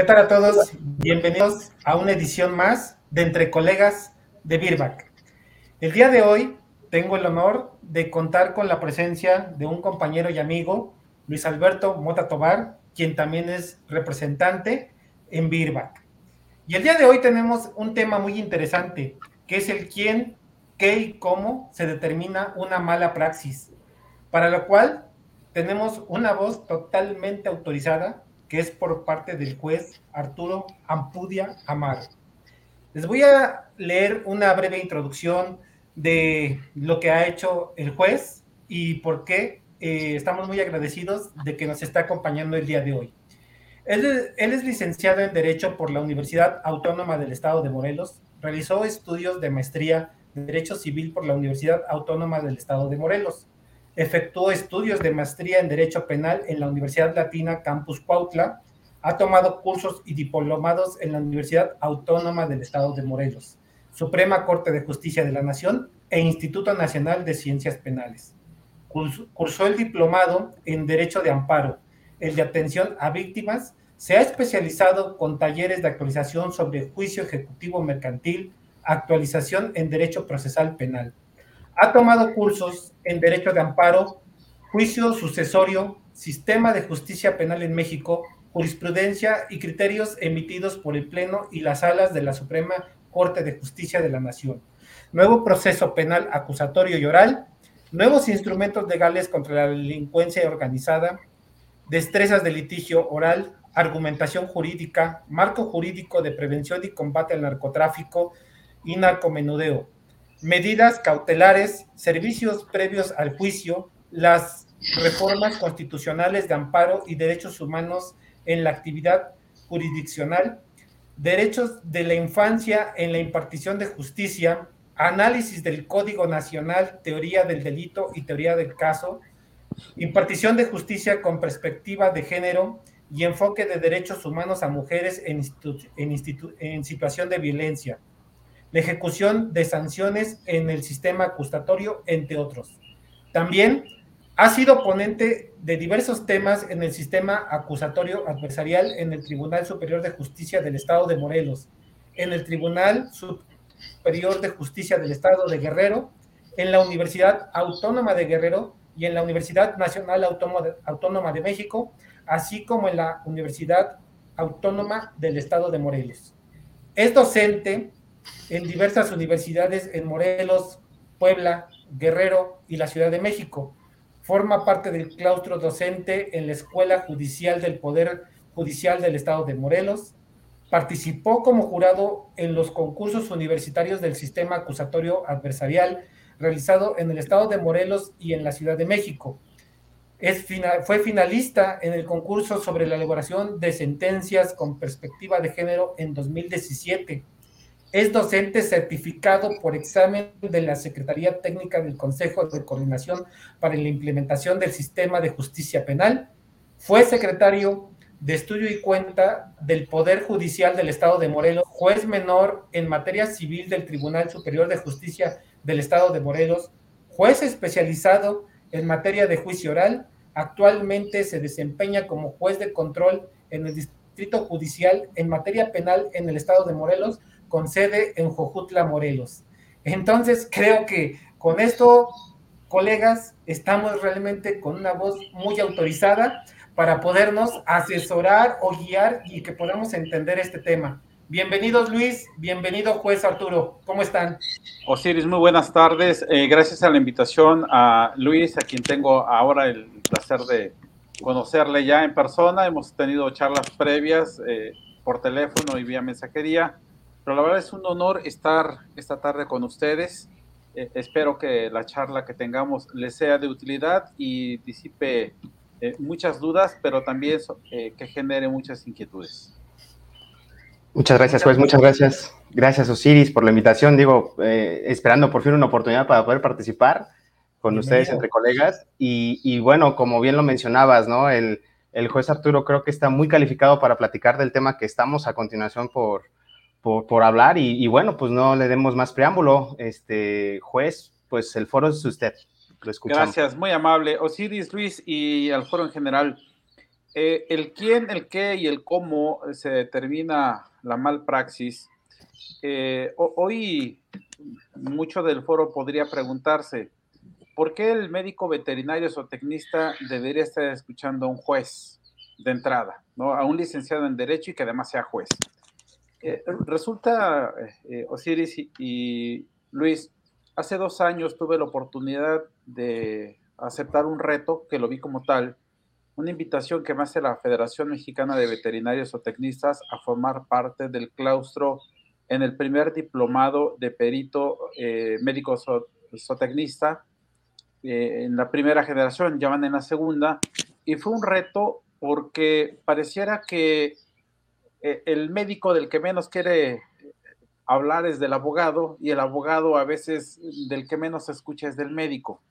¿Qué tal a todos? Bienvenidos a una edición más de Entre Colegas de Birback. El día de hoy tengo el honor de contar con la presencia de un compañero y amigo, Luis Alberto Mota Tobar, quien también es representante en Birback. Y el día de hoy tenemos un tema muy interesante, que es el quién, qué y cómo se determina una mala praxis, para lo cual tenemos una voz totalmente autorizada que es por parte del juez Arturo Ampudia Amaro. Les voy a leer una breve introducción de lo que ha hecho el juez y por qué eh, estamos muy agradecidos de que nos está acompañando el día de hoy. Él, él, es licenciado en Derecho por la Universidad Autónoma del Estado de Morelos, realizó estudios de maestría en Derecho Civil por la Universidad Autónoma del Estado de Morelos, efectuó estudios de maestría en Derecho Penal en la Universidad Latina Campus Cuautla, ha tomado cursos y diplomados en la Universidad Autónoma del Estado de Morelos, Suprema Corte de Justicia de la Nación e Instituto Nacional de Ciencias Penales. Cursó el diplomado en Derecho de Amparo, el de Atención a Víctimas, se ha especializado con talleres de actualización sobre juicio ejecutivo mercantil, actualización en Derecho Procesal Penal ha tomado cursos en Derecho de Amparo, Juicio Sucesorio, Sistema de Justicia Penal en México, Jurisprudencia y criterios emitidos por el Pleno y las salas de la Suprema Corte de Justicia de la Nación. Nuevo proceso penal acusatorio y oral, nuevos instrumentos legales contra la delincuencia organizada, destrezas de litigio oral, argumentación jurídica, marco jurídico de prevención y combate al narcotráfico y narcomenudeo, medidas cautelares, servicios previos al juicio, las reformas constitucionales de amparo y derechos humanos en la actividad jurisdiccional, derechos de la infancia en la impartición de justicia, análisis del Código Nacional, teoría del delito y teoría del caso, impartición de justicia con perspectiva de género y enfoque de derechos humanos a mujeres en, en situación de violencia la ejecución de sanciones en el sistema acusatorio, entre otros. También ha sido ponente de diversos temas en el sistema acusatorio adversarial en el Tribunal Superior de Justicia del Estado de Morelos, en el Tribunal Superior de Justicia del Estado de Guerrero, en la Universidad Autónoma de Guerrero y en la Universidad Nacional Autónoma de México, así como en la Universidad Autónoma del Estado de Morelos. Es docente en diversas universidades en Morelos, Puebla, Guerrero y la Ciudad de México. Forma parte del claustro docente en la Escuela Judicial del Poder Judicial del Estado de Morelos. Participó como jurado en los concursos universitarios del sistema acusatorio adversarial realizado en el Estado de Morelos y en la Ciudad de México. Es fue finalista en el concurso sobre la elaboración de sentencias con perspectiva de género en 2017 es docente certificado por examen de la Secretaría Técnica del Consejo de Coordinación para la Implementación del Sistema de Justicia Penal. Fue secretario de Estudio y Cuenta del Poder Judicial del Estado de Morelos, juez menor en materia civil del Tribunal Superior de Justicia del Estado de Morelos, juez especializado en materia de juicio oral. Actualmente se desempeña como juez de control en el Distrito Judicial en materia penal en el Estado de Morelos con sede en Jojutla, Morelos. Entonces, creo que con esto, colegas, estamos realmente con una voz muy autorizada para podernos asesorar o guiar y que podamos entender este tema. Bienvenidos Luis, bienvenido juez Arturo, ¿cómo están? Osiris, muy buenas tardes. Eh, gracias a la invitación a Luis, a quien tengo ahora el placer de conocerle ya en persona. Hemos tenido charlas previas eh, por teléfono y vía mensajería pero la verdad es un honor estar esta tarde con ustedes. Eh, espero que la charla que tengamos les sea de utilidad y disipe eh, muchas dudas, pero también eh, que genere muchas inquietudes. Muchas gracias, juez. Muchas gracias. Gracias, Osiris, por la invitación. Digo, esperando por fin una oportunidad para poder participar con ustedes entre colegas. Y, y, bueno, como bien lo mencionabas, ¿no? El, el juez Arturo creo que está muy calificado para platicar del tema que estamos a continuación por, por, hablar y, bueno, pues no le demos más preámbulo. Este juez, pues el foro es usted. Lo escuchamos. Gracias, muy amable. Osiris, Luis y al foro en general. eh, el quién, el qué y el cómo se determina la malpraxis. Eh, hoy mucho del foro podría preguntarse, ¿por qué el médico veterinario o tecnista debería estar escuchando a un juez de entrada, ¿no? a un licenciado en Derecho y que además sea juez? Eh, resulta, Osiris y Luis, hace dos años tuve la oportunidad de aceptar un reto que lo vi como tal una invitación que me hace la Federación Mexicana de Veterinarios o Tecnistas a formar parte del claustro en el primer diplomado de perito eh, médico zootecnista eh, en la primera generación, ya van en la segunda, y fue un reto porque pareciera que eh, el médico del que menos quiere hablar es del abogado y el abogado a veces del que menos escucha es del médico.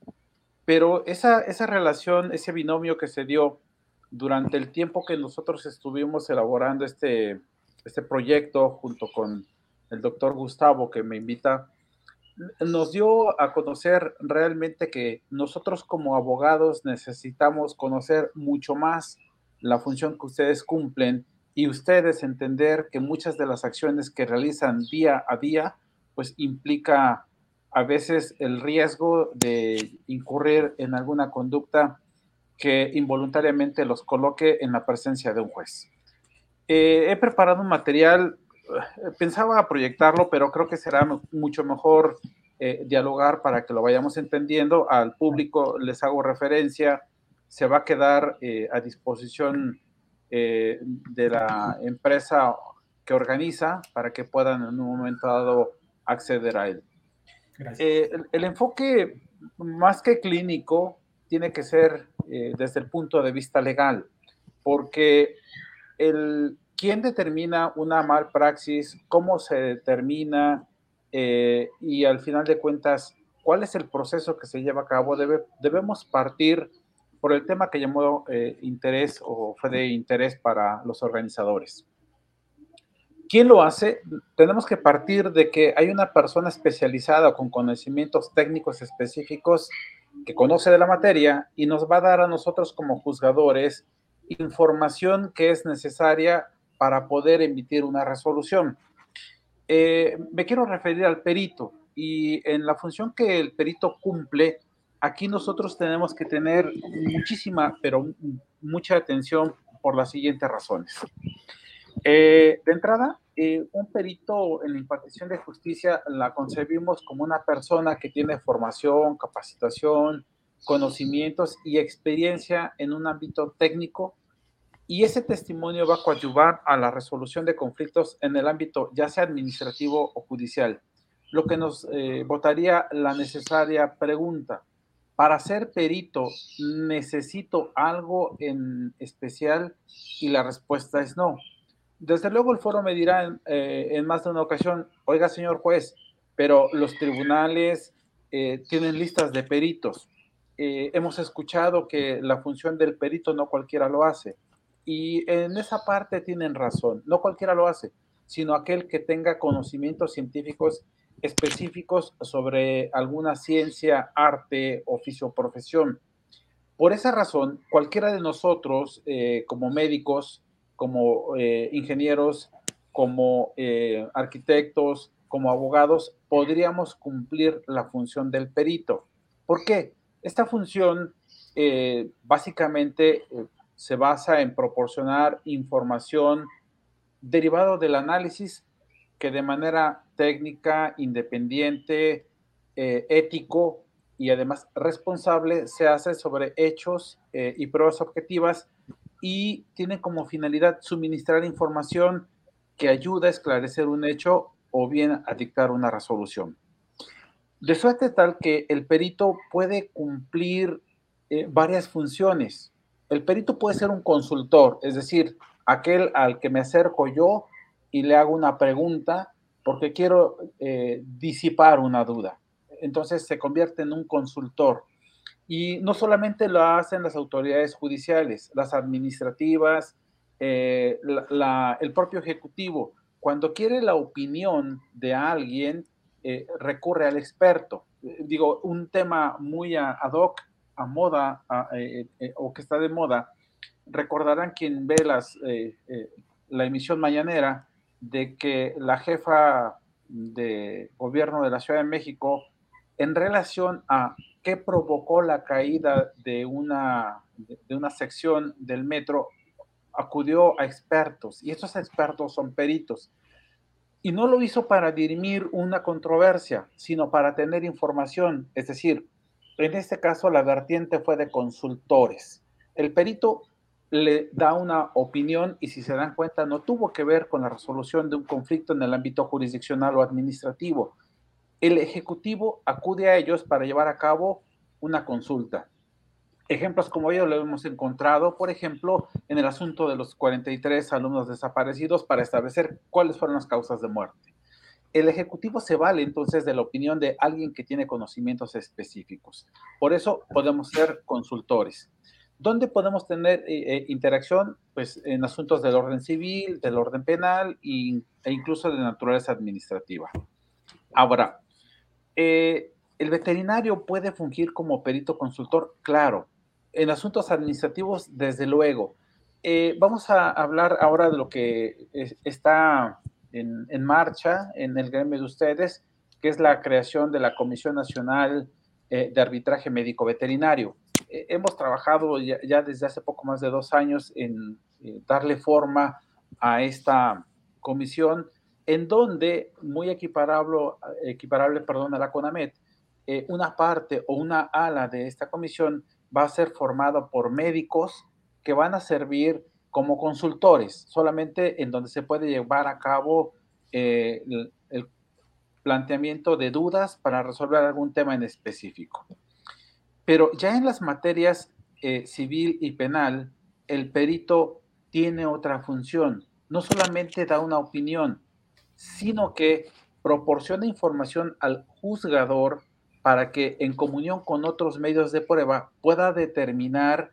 Pero esa, esa relación, ese binomio que se dio durante el tiempo que nosotros estuvimos elaborando este, este proyecto junto con el doctor Gustavo que me invita, nos dio a conocer realmente que nosotros como abogados necesitamos conocer mucho más la función que ustedes cumplen y ustedes entender que muchas de las acciones que realizan día a día, pues implica a veces el riesgo de incurrir en alguna conducta que involuntariamente los coloque en la presencia de un juez. Eh, he preparado un material, eh, pensaba proyectarlo, pero creo que será mucho mejor eh, dialogar para que lo vayamos entendiendo. Al público les hago referencia, se va a quedar a disposición de la empresa que organiza para que puedan en un momento dado acceder a él. Eh, el, enfoque más que clínico tiene que ser eh, desde el punto de vista legal, porque el, quién determina una malpraxis, cómo se determina eh, y al final de cuentas, cuál es el proceso que se lleva a cabo, Debe, debemos partir por el tema que llamó interés o fue de interés para los organizadores. ¿Quién lo hace? Tenemos que partir de que hay una persona especializada con conocimientos técnicos específicos que conoce de la materia y nos va a dar a nosotros como juzgadores información que es necesaria para poder emitir una resolución. Eh, me quiero referir al perito y en la función que el perito cumple, aquí nosotros tenemos que tener muchísima, pero mucha atención por las siguientes razones. Eh, de entrada, eh, un perito en la impartición de justicia la concebimos como una persona que tiene formación, capacitación, conocimientos y experiencia en un ámbito técnico y ese testimonio va a coadyuvar a la resolución de conflictos en el ámbito ya sea administrativo o judicial, lo que nos eh, botaría la necesaria pregunta. Para ser perito, ¿necesito algo en especial? Y la respuesta es no desde luego el foro me dirá eh, en, más de una ocasión, oiga señor juez, pero los tribunales eh, tienen listas de peritos. Eh, hemos escuchado que la función del perito no cualquiera lo hace. Y en esa parte tienen razón, no cualquiera lo hace, sino aquel que tenga conocimientos científicos específicos sobre alguna ciencia, arte, oficio o profesión. Por esa razón, cualquiera de nosotros, como médicos, como eh, ingenieros, como eh, arquitectos, como abogados, podríamos cumplir la función del perito. ¿Por qué? Esta función eh, básicamente se basa en proporcionar información derivado del análisis que de manera técnica, independiente, ético y además responsable se hace sobre hechos y pruebas objetivas y tiene como finalidad suministrar información que ayuda a esclarecer un hecho o bien a dictar una resolución. De suerte tal que el perito puede cumplir eh, varias funciones. El perito puede ser un consultor, es decir, aquel al que me acerco yo y le hago una pregunta porque quiero eh, disipar una duda. Entonces se convierte en un consultor. Y no solamente lo hacen las autoridades judiciales, las administrativas, eh, el propio ejecutivo. Cuando quiere la opinión de alguien, eh, recurre al experto. Eh, digo, un tema muy ad hoc, a moda, o que está de moda, recordarán quien ve las, eh, eh, la emisión mañanera de que la jefa de gobierno de la Ciudad de México, en relación a qué provocó la caída de una, de una sección del metro, acudió a expertos y estos expertos son peritos. Y no lo hizo para dirimir una controversia, sino para tener información. Es decir, en este caso la vertiente fue de consultores. El perito le da una opinión y si se dan cuenta no tuvo que ver con la resolución de un conflicto en el ámbito jurisdiccional o administrativo. El ejecutivo acude a ellos para llevar a cabo una consulta. Ejemplos como ellos lo hemos encontrado, por ejemplo, en el asunto de los 43 alumnos desaparecidos para establecer cuáles fueron las causas de muerte. El Ejecutivo se vale entonces de la opinión de alguien que tiene conocimientos específicos. Por eso podemos ser consultores. ¿Dónde podemos tener eh, eh, interacción? Pues en asuntos del orden civil, del orden penal e incluso de naturaleza administrativa. Ahora, eh, ¿el veterinario puede fungir como perito consultor? Claro, en asuntos administrativos, desde luego. Vamos a hablar ahora de lo que está en, marcha en el gremio de ustedes, que es la creación de la Comisión Nacional de Arbitraje Médico Veterinario. Eh, hemos trabajado ya, desde hace poco más de dos años en darle forma a esta comisión, en donde, muy equiparable, equiparable perdón, a la CONAMET, una parte o una ala de esta comisión va a ser formado por médicos que van a servir como consultores, solamente en donde se puede llevar a cabo eh, el, planteamiento de dudas para resolver algún tema en específico. Pero ya en las materias eh, civil y penal, el perito tiene otra función. No solamente da una opinión, sino que proporciona información al juzgador para que en comunión con otros medios de prueba pueda determinar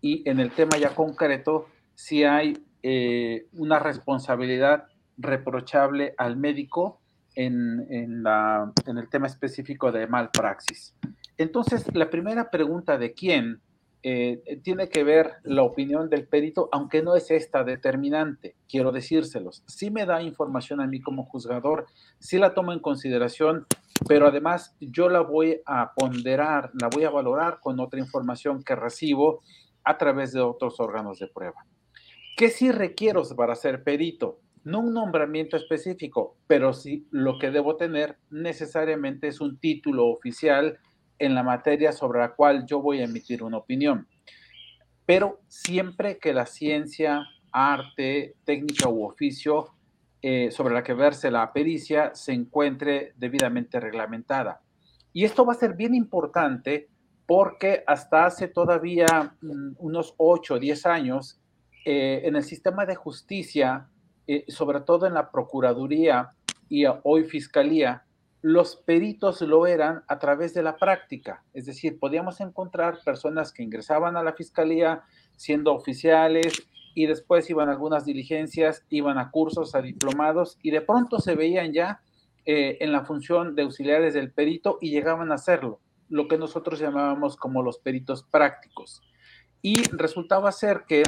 y en el tema ya concreto si hay eh, una responsabilidad reprochable al médico en, el tema específico de malpraxis. Entonces, la primera pregunta de quién eh, tiene que ver la opinión del perito, aunque no es esta determinante, quiero decírselos. Sí me da información a mí como juzgador, sí la tomo en consideración, pero además yo la voy a ponderar, la voy a valorar con otra información que recibo a través de otros órganos de prueba. ¿Qué sí requiero para ser perito? No un nombramiento específico, pero sí lo que debo tener necesariamente es un título oficial en la materia sobre la cual yo voy a emitir una opinión. Pero siempre que la ciencia, arte, técnica u oficio eh, sobre la que verse la pericia se encuentre debidamente reglamentada. Y esto va a ser bien importante porque hasta hace todavía mm, unos 8 o 10 años, eh, en el sistema de justicia, eh, sobre todo en la Procuraduría y hoy Fiscalía, los peritos lo eran a través de la práctica, es decir, podíamos encontrar personas que ingresaban a la fiscalía siendo oficiales y después iban a algunas diligencias, iban a cursos, a diplomados y de pronto se veían ya eh, en la función de auxiliares del perito y llegaban a hacerlo, lo que nosotros llamábamos como los peritos prácticos. Y resultaba ser que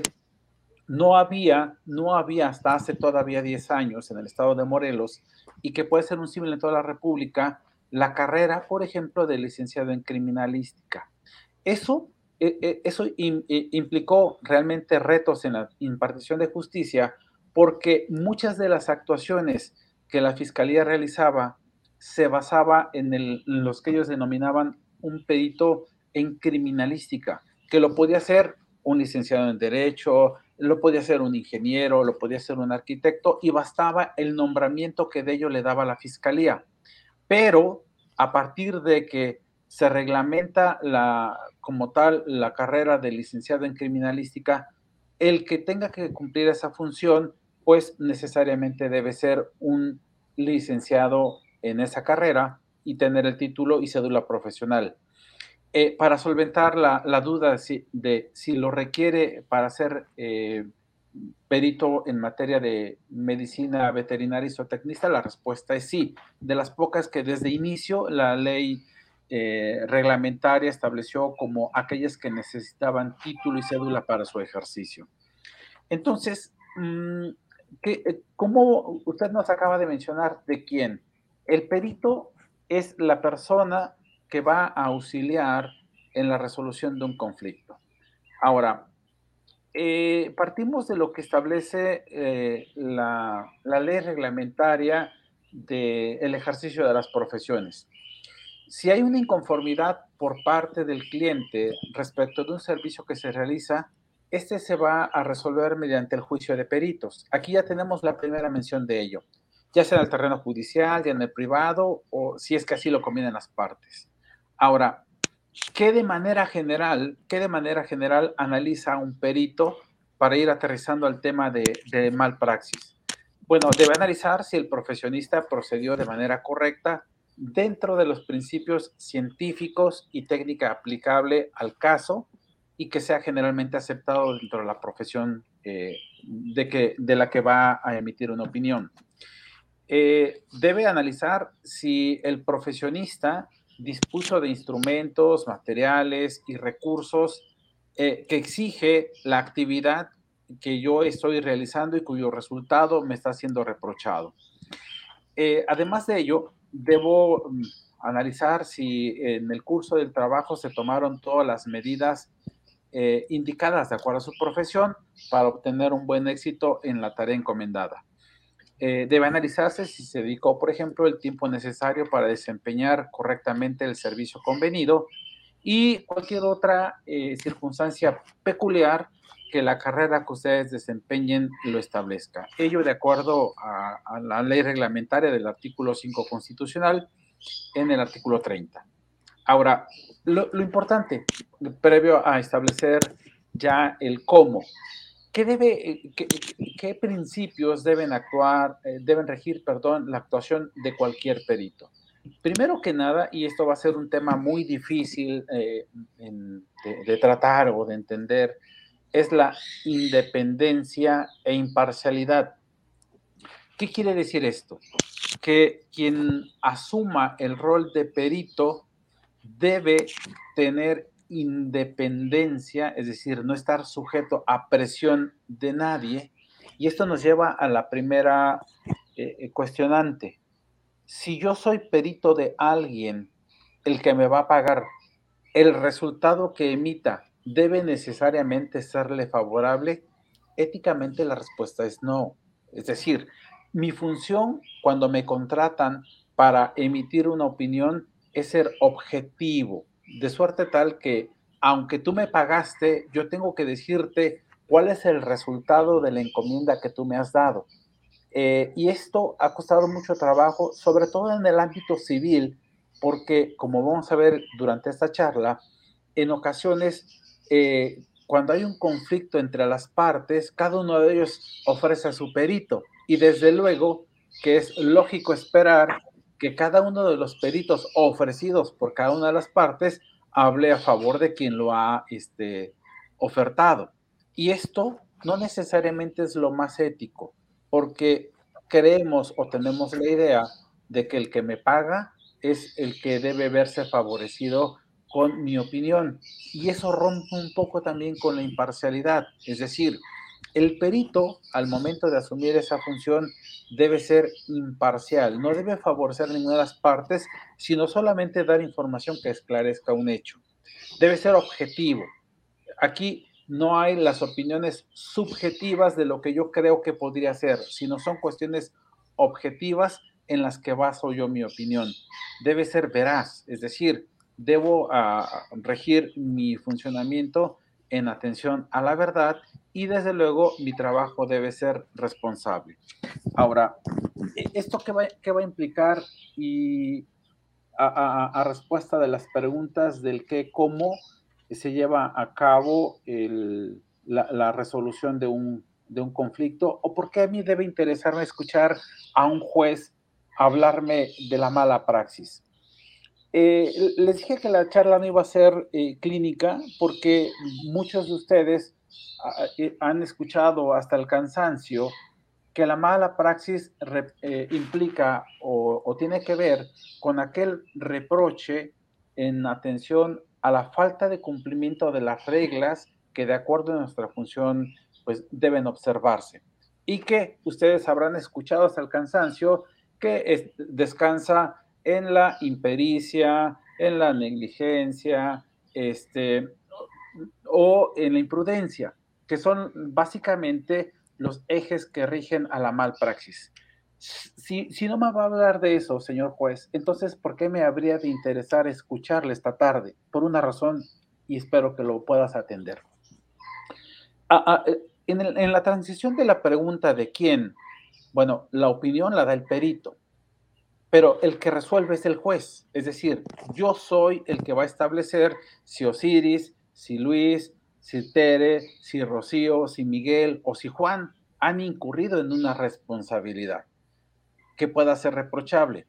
no había, no había hasta hace todavía 10 años en el estado de Morelos y que puede ser un símil en toda la República, la carrera, por ejemplo, de licenciado en criminalística. Eso, e, e, eso implicó realmente retos en la impartición de justicia porque muchas de las actuaciones que la fiscalía realizaba se basaba en, en los que ellos denominaban un perito en criminalística, que lo podía hacer un licenciado en Derecho, lo podía ser un ingeniero, lo podía ser un arquitecto y bastaba el nombramiento que de ello le daba la fiscalía. Pero a partir de que se reglamenta la, como tal la carrera de licenciado en criminalística, el que tenga que cumplir esa función, pues necesariamente debe ser un licenciado en esa carrera y tener el título y cédula profesional. Eh, para solventar la, duda de si, lo requiere para ser eh, perito en materia de medicina veterinaria y zootecnista, la respuesta es sí. De las pocas que desde inicio la ley eh, reglamentaria estableció como aquellas que necesitaban título y cédula para su ejercicio. Entonces, mm, ¿cómo usted nos acaba de mencionar de quién? El perito es la persona que va a auxiliar en la resolución de un conflicto. Ahora, eh, partimos de lo que establece la, la, ley reglamentaria del ejercicio de las profesiones. Si hay una inconformidad por parte del cliente respecto de un servicio que se realiza, este se va a resolver mediante el juicio de peritos. Aquí ya tenemos la primera mención de ello, ya sea en el terreno judicial, ya en el privado, o si es que así lo convienen las partes. Ahora, ¿qué de manera general, qué de manera general analiza un perito para ir aterrizando al tema de, de malpraxis? Bueno, debe analizar si el profesionista procedió de manera correcta dentro de los principios científicos y técnica aplicable al caso y que sea generalmente aceptado dentro de la profesión eh, de, que, de la que va a emitir una opinión. Eh, debe analizar si el profesionista dispuso de instrumentos, materiales y recursos eh, que exige la actividad que yo estoy realizando y cuyo resultado me está siendo reprochado. además de ello, debo mm, analizar si en el curso del trabajo se tomaron todas las medidas eh, indicadas de acuerdo a su profesión para obtener un buen éxito en la tarea encomendada. Eh, debe analizarse si se dedicó, por ejemplo, el tiempo necesario para desempeñar correctamente el servicio convenido y cualquier otra eh, circunstancia peculiar que la carrera que ustedes desempeñen lo establezca. Ello de acuerdo a, la ley reglamentaria del artículo 5 constitucional en el artículo 30. Ahora, lo, importante, previo a establecer ya el cómo, ¿qué, debe, qué, principios deben actuar, eh, deben regir, perdón, la actuación de cualquier perito? Primero que nada, y esto va a ser un tema muy difícil eh, de, tratar o de entender, es la independencia e imparcialidad. ¿Qué quiere decir esto? Que quien asuma el rol de perito debe tener independencia, es decir, no estar sujeto a presión de nadie. Y esto nos lleva a la primera eh, eh, cuestionante. Si yo soy perito de alguien, el que me va a pagar, el resultado que emita debe necesariamente serle favorable? Éticamente la respuesta es no. Es decir, mi función cuando me contratan para emitir una opinión es ser objetivo, de suerte tal que aunque tú me pagaste, yo tengo que decirte cuál es el resultado de la encomienda que tú me has dado. Eh, y esto ha costado mucho trabajo, sobre todo en el ámbito civil, porque como vamos a ver durante esta charla, en ocasiones eh, cuando hay un conflicto entre las partes, cada uno de ellos ofrece a su perito y desde luego que es lógico esperar que cada uno de los peritos ofrecidos por cada una de las partes hable a favor de quien lo ha este, ofertado. Y esto no necesariamente es lo más ético, porque creemos o tenemos la idea de que el que me paga es el que debe verse favorecido con mi opinión. Y eso rompe un poco también con la imparcialidad. Es decir, el perito, al momento de asumir esa función, debe ser imparcial, no debe favorecer ninguna de las partes, sino solamente dar información que esclarezca un hecho. Debe ser objetivo. Aquí no hay las opiniones subjetivas de lo que yo creo que podría ser, sino son cuestiones objetivas en las que baso yo mi opinión. Debe ser veraz, es decir, debo ah, regir mi funcionamiento en atención a la verdad y desde luego mi trabajo debe ser responsable. Ahora, e, ¿esto qué va, va a implicar? Y a, respuesta de las preguntas del qué, cómo se lleva a cabo la, resolución de un, de un conflicto o por qué a mí debe interesarme escuchar a un juez hablarme de la mala praxis. Eh, les dije que la charla no iba a ser eh, clínica porque muchos de ustedes han escuchado hasta el cansancio que la mala praxis implica o, tiene que ver con aquel reproche en atención a la falta de cumplimiento de las reglas que de acuerdo a nuestra función pues deben observarse. Y que ustedes habrán escuchado hasta el cansancio que descansa en la impericia, en la negligencia, este, o en la imprudencia, que son básicamente los ejes que rigen a la malpraxis. Si, si no me va a hablar de eso, señor juez, entonces, ¿por qué me habría de interesar escucharle esta tarde? Por una razón, y espero que lo puedas atender. Ah, ah, eh, en, en la transición de la pregunta de quién, bueno, la opinión la da el perito, pero el que resuelve es el juez. Es decir, yo soy el que va a establecer si Osiris, si Luis, si Tere, si Rocío, si Miguel o si Juan han incurrido en una responsabilidad que pueda ser reprochable.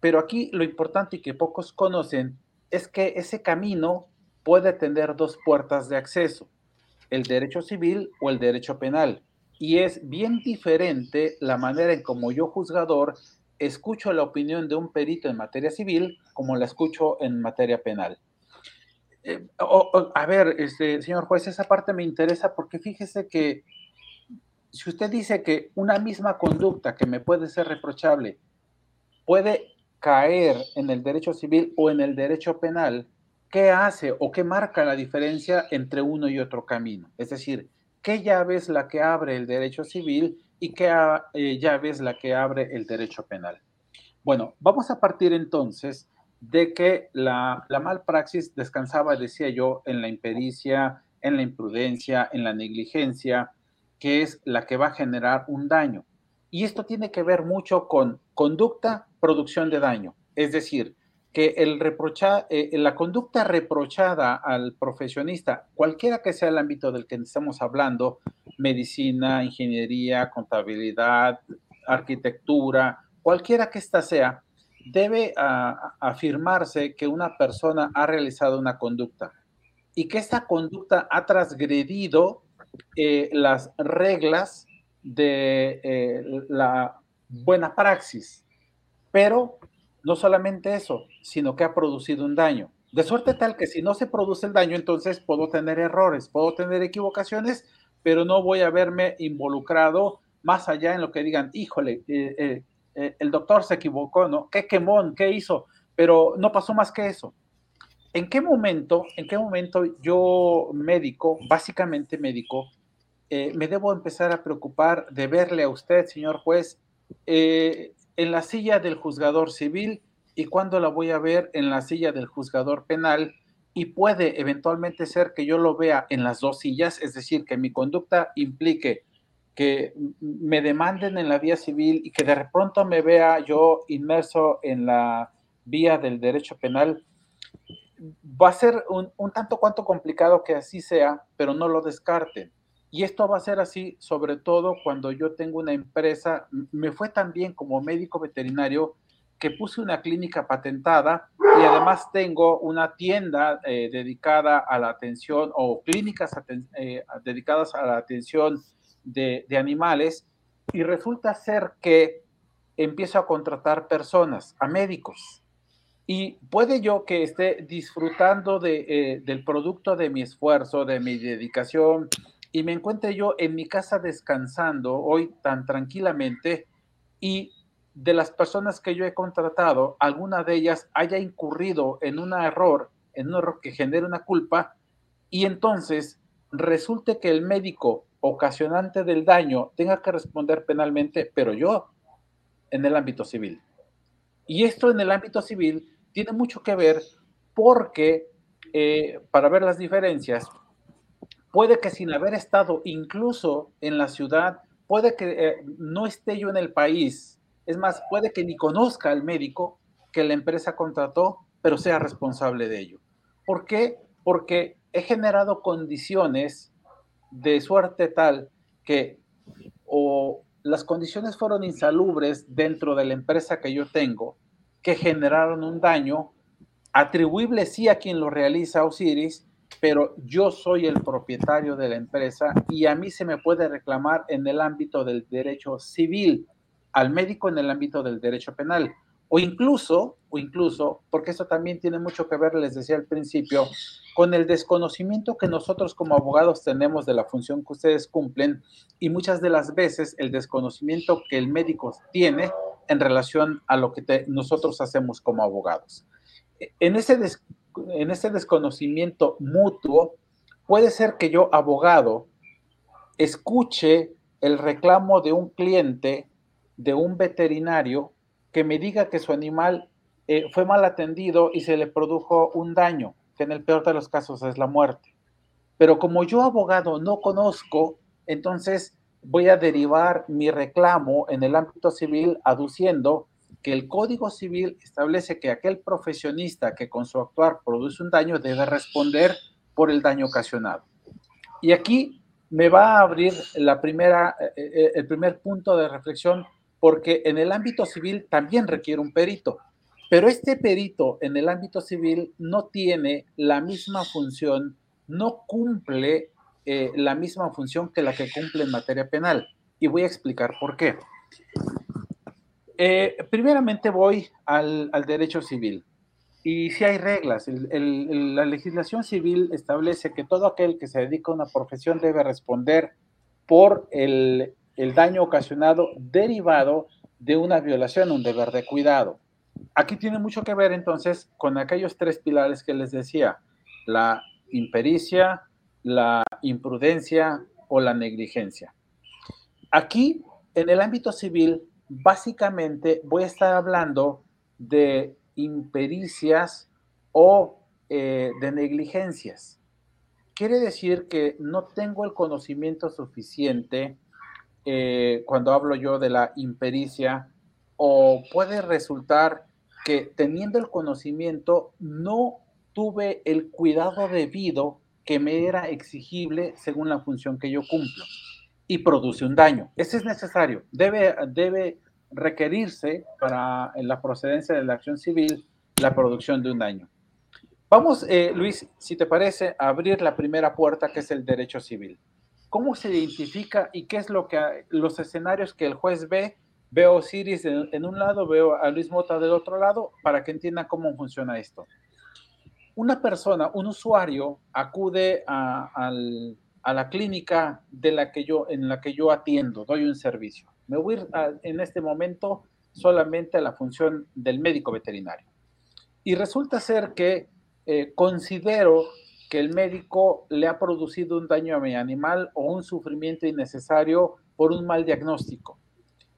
Pero aquí lo importante y que pocos conocen es que ese camino puede tener dos puertas de acceso, el derecho civil o el derecho penal. Y es bien diferente la manera en como yo juzgador escucho la opinión de un perito en materia civil como la escucho en materia penal. Eh, a ver, este, señor juez, esa parte me interesa porque fíjese que si usted dice que una misma conducta que me puede ser reprochable puede caer en el derecho civil o en el derecho penal, ¿qué hace o qué marca la diferencia entre uno y otro camino? Es decir, ¿qué llave es la que abre el derecho civil y qué eh, llave es la que abre el derecho penal? Bueno, vamos a partir entonces de que la, la malpraxis descansaba, decía yo, en la impericia, en la imprudencia, en la negligencia, que es la que va a generar un daño. Y esto tiene que ver mucho con conducta, producción de daño. Es decir, que el reprocha, eh, la conducta reprochada al profesionista, cualquiera que sea el ámbito del que estamos hablando, medicina, ingeniería, contabilidad, arquitectura, cualquiera que ésta sea, debe afirmarse que una persona ha realizado una conducta y que esta conducta ha transgredido eh, las reglas de eh, la buena praxis. Pero no solamente eso, sino que ha producido un daño. De suerte tal que si no se produce el daño, entonces puedo tener errores, puedo tener equivocaciones, pero no voy a verme involucrado más allá en lo que digan, híjole, eh, eh, el doctor se equivocó, ¿no? ¿Qué quemón? ¿Qué hizo? Pero no pasó más que eso. ¿En qué momento, en qué momento yo médico, básicamente médico, eh, me debo empezar a preocupar de verle a usted, señor juez, eh, en la silla del juzgador civil y cuándo la voy a ver en la silla del juzgador penal? Y puede eventualmente ser que yo lo vea en las dos sillas, es decir, que mi conducta implique que me demanden en la vía civil y que de pronto me vea yo inmerso en la vía del derecho penal, va a ser un, tanto cuanto complicado que así sea, pero no lo descarten. Y esto va a ser así sobre todo cuando yo tengo una empresa, me fue tan bien como médico veterinario que puse una clínica patentada y además tengo una tienda eh, dedicada a la atención o clínicas eh, dedicadas a la atención de, animales y resulta ser que empiezo a contratar personas, a médicos. Y puede yo que esté disfrutando de, eh, del producto de mi esfuerzo, de mi dedicación, y me encuentre yo en mi casa descansando hoy tan tranquilamente y de las personas que yo he contratado, alguna de ellas haya incurrido en un error, en un error que genere una culpa, y entonces resulte que el médico ocasionante del daño tenga que responder penalmente, pero yo en el ámbito civil. Y esto en el ámbito civil tiene mucho que ver porque, eh, para ver las diferencias, puede que sin haber estado incluso en la ciudad, puede que eh, no esté yo en el país, es más, puede que ni conozca al médico que la empresa contrató, pero sea responsable de ello. ¿Por qué? Porque he generado condiciones de suerte tal que o las condiciones fueron insalubres dentro de la empresa que yo tengo, que generaron un daño atribuible sí a quien lo realiza Osiris, pero yo soy el propietario de la empresa y a mí se me puede reclamar en el ámbito del derecho civil, al médico en el ámbito del derecho penal. O incluso, o incluso, porque eso también tiene mucho que ver, les decía al principio, con el desconocimiento que nosotros como abogados tenemos de la función que ustedes cumplen y muchas de las veces el desconocimiento que el médico tiene en relación a lo que nosotros hacemos como abogados. En ese, en ese desconocimiento mutuo, puede ser que yo, abogado, escuche el reclamo de un cliente, de un veterinario, que me diga que su animal eh, fue mal atendido y se le produjo un daño, que en el peor de los casos es la muerte. Pero como yo, abogado, no conozco, entonces voy a derivar mi reclamo en el ámbito civil aduciendo que el Código Civil establece que aquel profesionista que con su actuar produce un daño debe responder por el daño ocasionado. Y aquí me va a abrir la primera, eh, eh, el primer punto de reflexión, porque en el ámbito civil también requiere un perito, pero este perito en el ámbito civil no tiene la misma función, no cumple eh, la misma función que la que cumple en materia penal. Y voy a explicar por qué. primeramente voy al, al derecho civil. Y si hay reglas, la legislación civil establece que todo aquel que se dedica a una profesión debe responder por el, daño ocasionado derivado de una violación, un deber de cuidado. Aquí tiene mucho que ver entonces con aquellos tres pilares que les decía, la impericia, la imprudencia o la negligencia. Aquí, en el ámbito civil, básicamente voy a estar hablando de impericias o eh, de negligencias. Quiere decir que no tengo el conocimiento suficiente eh, cuando hablo yo de la impericia o puede resultar que teniendo el conocimiento no tuve el cuidado debido que me era exigible según la función que yo cumplo y produce un daño. Ese es necesario. Debe, debe requerirse para la procedencia de la acción civil la producción de un daño. Vamos, eh, Luis, si te parece, a abrir la primera puerta que es el derecho civil. ¿Cómo se identifica y qué es lo que los escenarios que el juez ve? Veo Osiris en, un lado, veo a Luis Mota del otro lado, para que entiendan cómo funciona esto. Una persona, un usuario, acude a, a la clínica de la que yo, en la que yo atiendo, doy un servicio me voy a en este momento solamente a la función del médico veterinario. Y resulta ser que eh, considero que el médico le ha producido un daño a mi animal o un sufrimiento innecesario por un mal diagnóstico.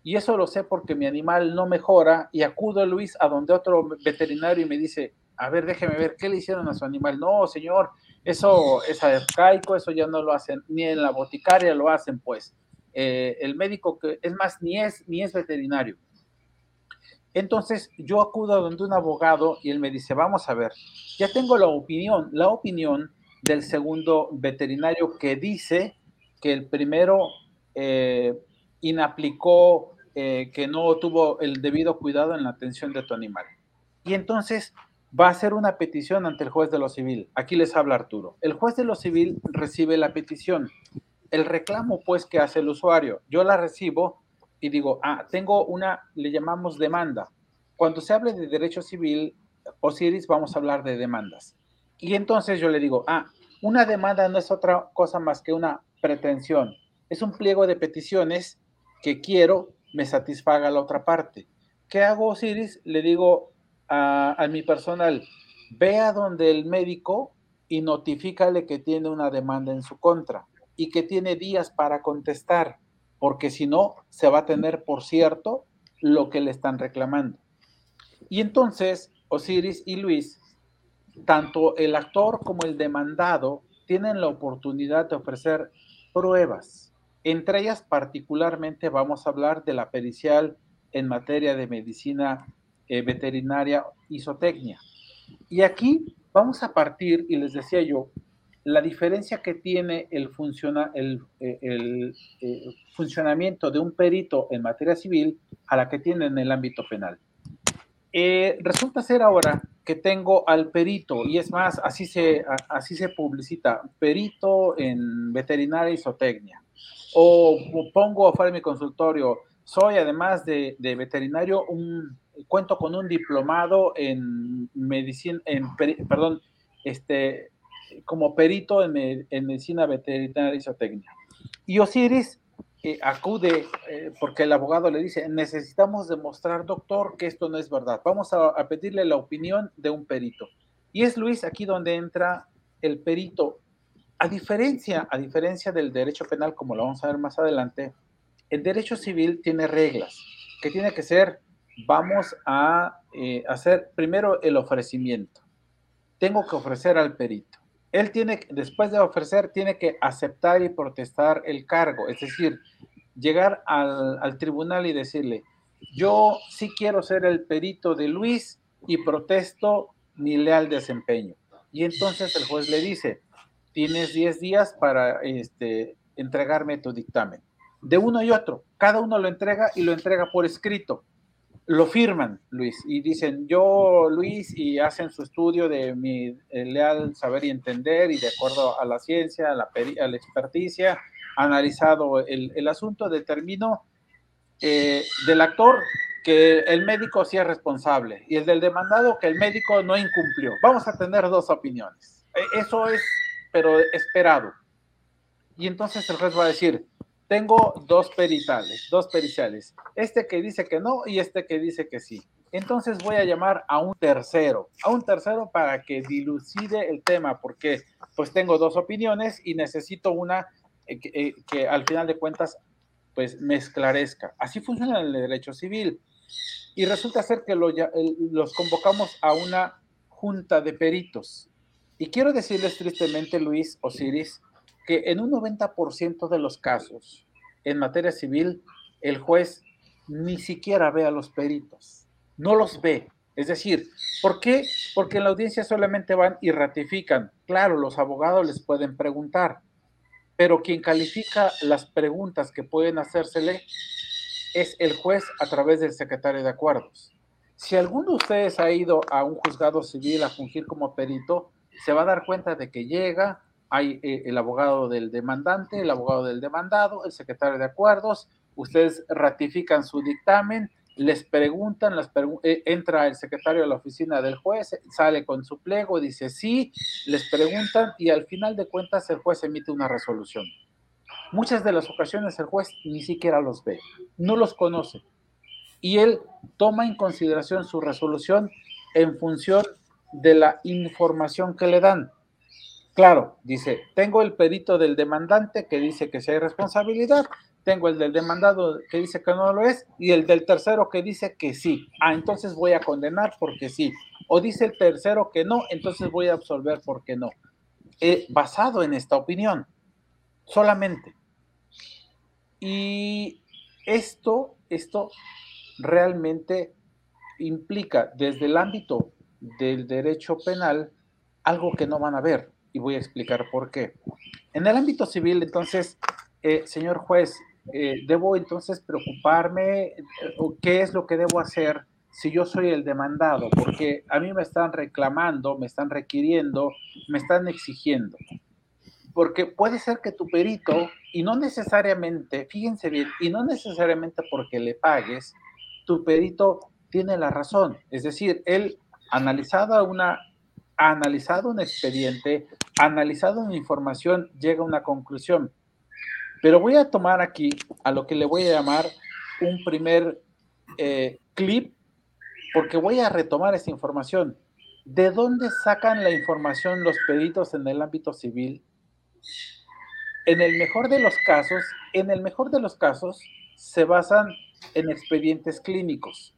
Y eso lo sé porque mi animal no mejora y acudo, Luis, a donde otro veterinario y me dice, a ver, déjeme ver, ¿qué le hicieron a su animal? No, señor, eso es arcaico, eso ya no lo hacen, ni en la boticaria lo hacen, pues. Eh, el médico que es más ni es ni es veterinario. Entonces yo acudo a donde un abogado y él me dice, vamos a ver, ya tengo la opinión, la opinión del segundo veterinario que dice que el primero eh, inaplicó, eh, que no tuvo el debido cuidado en la atención de tu animal. Y entonces va a hacer una petición ante el juez de lo civil. Aquí les habla Arturo. El juez de lo civil recibe la petición el reclamo pues que hace el usuario. Yo la recibo y digo, ah, tengo una, le llamamos demanda. Cuando se hable de derecho civil, Osiris, vamos a hablar de demandas. Y entonces yo le digo, ah, una demanda no es otra cosa más que una pretensión. Es un pliego de peticiones que quiero me satisfaga la otra parte. ¿Qué hago, Osiris? Le digo a, a mi personal, vea donde el médico y notifícale que tiene una demanda en su contra y que tiene días para contestar, porque si no, se va a tener por cierto lo que le están reclamando. Y entonces, Osiris y Luis, tanto el actor como el demandado, tienen la oportunidad de ofrecer pruebas. Entre ellas, particularmente, vamos a hablar de la pericial en materia de medicina eh, veterinaria isotecnia. Y aquí vamos a partir, y les decía yo, la diferencia que tiene el, eh, eh, funcionamiento de un perito en materia civil a la que tiene en el ámbito penal. Eh, resulta ser ahora que tengo al perito, y es más, así se, así se publicita, perito en veterinaria y zootecnia. o pongo afuera de mi consultorio, soy además de, veterinario, un, cuento con un diplomado en medicina, en, perdón, este, como perito en, medicina veterinaria y zootecnia. Y Osiris eh, acude eh, porque el abogado le dice, necesitamos demostrar, doctor, que esto no es verdad. Vamos a, a, pedirle la opinión de un perito. Y es Luis aquí donde entra el perito. A diferencia, a diferencia del derecho penal, como lo vamos a ver más adelante, el derecho civil tiene reglas, que tiene que ser, vamos a eh, hacer primero el ofrecimiento. Tengo que ofrecer al perito. Él tiene, después de ofrecer, tiene que aceptar y protestar el cargo, es decir, llegar al, al tribunal y decirle, yo sí quiero ser el perito de Luis y protesto mi leal desempeño. Y entonces el juez le dice, tienes 10 días para este, entregarme tu dictamen de uno y otro. Cada uno lo entrega y lo entrega por escrito. Lo firman, Luis, y dicen, yo, Luis, y hacen su estudio de mi eh, leal saber y entender y de acuerdo a la ciencia, a la, a la experticia, analizado el, asunto, determino eh, del actor que el médico sí es responsable y el del demandado que el médico no incumplió. Vamos a tener dos opiniones. E, eso es, pero esperado. Y entonces el juez va a decir, tengo dos peritales, dos periciales, este que dice que no y este que dice que sí. Entonces voy a llamar a un tercero, a un tercero para que dilucide el tema, porque pues tengo dos opiniones y necesito una eh, eh, que, al final de cuentas pues me esclarezca. Así funciona el derecho civil. Y resulta ser que los convocamos a una junta de peritos. Y quiero decirles tristemente, Luis Osiris, que en un 90% de los casos, en materia civil, el juez ni siquiera ve a los peritos, no los ve. Es decir, ¿por qué? Porque en la audiencia solamente van y ratifican. Claro, los abogados les pueden preguntar, pero quien califica las preguntas que pueden hacérsele es el juez a través del secretario de acuerdos. Si alguno de ustedes ha ido a un juzgado civil a fungir como perito, se va a dar cuenta de que llega, hay eh, el abogado del demandante, el abogado del demandado, el secretario de acuerdos, ustedes ratifican su dictamen, les preguntan, eh, entra el secretario de la oficina del juez, sale con su pliego, dice sí, les preguntan y al final de cuentas el juez emite una resolución. Muchas de las ocasiones el juez ni siquiera los ve, no los conoce y él toma en consideración su resolución en función de la información que le dan. Claro, dice, tengo el perito del demandante que dice que sí hay responsabilidad, tengo el del demandado que dice que no lo es y el del tercero que dice que sí. Ah, entonces voy a condenar porque sí. O dice el tercero que no, entonces voy a absolver porque no. Basado en esta opinión, solamente. Y esto, esto realmente implica desde el ámbito del derecho penal algo que no van a ver y voy a explicar por qué. En el ámbito civil, entonces, eh, señor juez, eh, ¿debo entonces preocuparme? Eh, ¿Qué es lo que debo hacer si yo soy el demandado? Porque a mí me están reclamando, me están requiriendo, me están exigiendo. Porque puede ser que tu perito, y no necesariamente, fíjense bien, y no necesariamente porque le pagues, tu perito tiene la razón. Es decir, él, analizada una analizado un expediente, analizado una información, llega a una conclusión. Pero voy a tomar aquí a lo que le voy a llamar un primer eh, clip, porque voy a retomar esta información. ¿De dónde sacan la información los peritos en el ámbito civil? En el mejor de los casos, en el mejor de los casos, se basan en expedientes clínicos.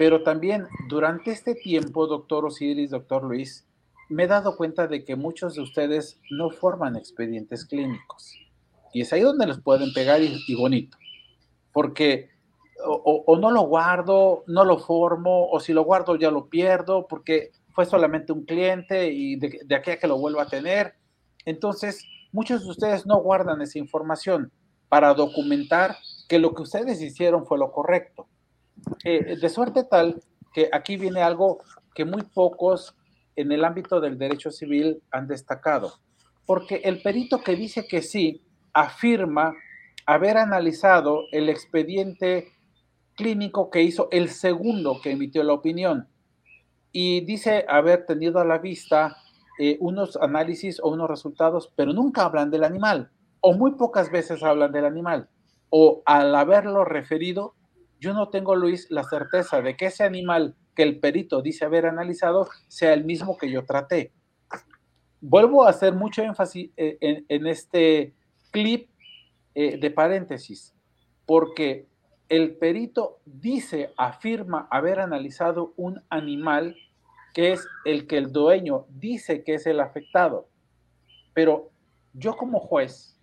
Pero también durante este tiempo, doctor Osiris, doctor Luis, me he dado cuenta de que muchos de ustedes no forman expedientes clínicos. Y es ahí donde los pueden pegar y, bonito. Porque o, no lo guardo, no lo formo, o si lo guardo ya lo pierdo, porque fue solamente un cliente y de, aquí a que lo vuelva a tener. Entonces, muchos de ustedes no guardan esa información para documentar que lo que ustedes hicieron fue lo correcto. Eh, de suerte tal que aquí viene algo que muy pocos en el ámbito del derecho civil han destacado, porque el perito que dice que sí afirma haber analizado el expediente clínico que hizo el segundo que emitió la opinión y dice haber tenido a la vista eh, unos análisis o unos resultados, pero nunca hablan del animal o muy pocas veces hablan del animal o al haberlo referido, yo no tengo, Luis, la certeza de que ese animal que el perito dice haber analizado sea el mismo que yo traté. Vuelvo a hacer mucho énfasis eh, en, este clip eh, de paréntesis, porque el perito dice, afirma haber analizado un animal que es el que el dueño dice que es el afectado. Pero yo como juez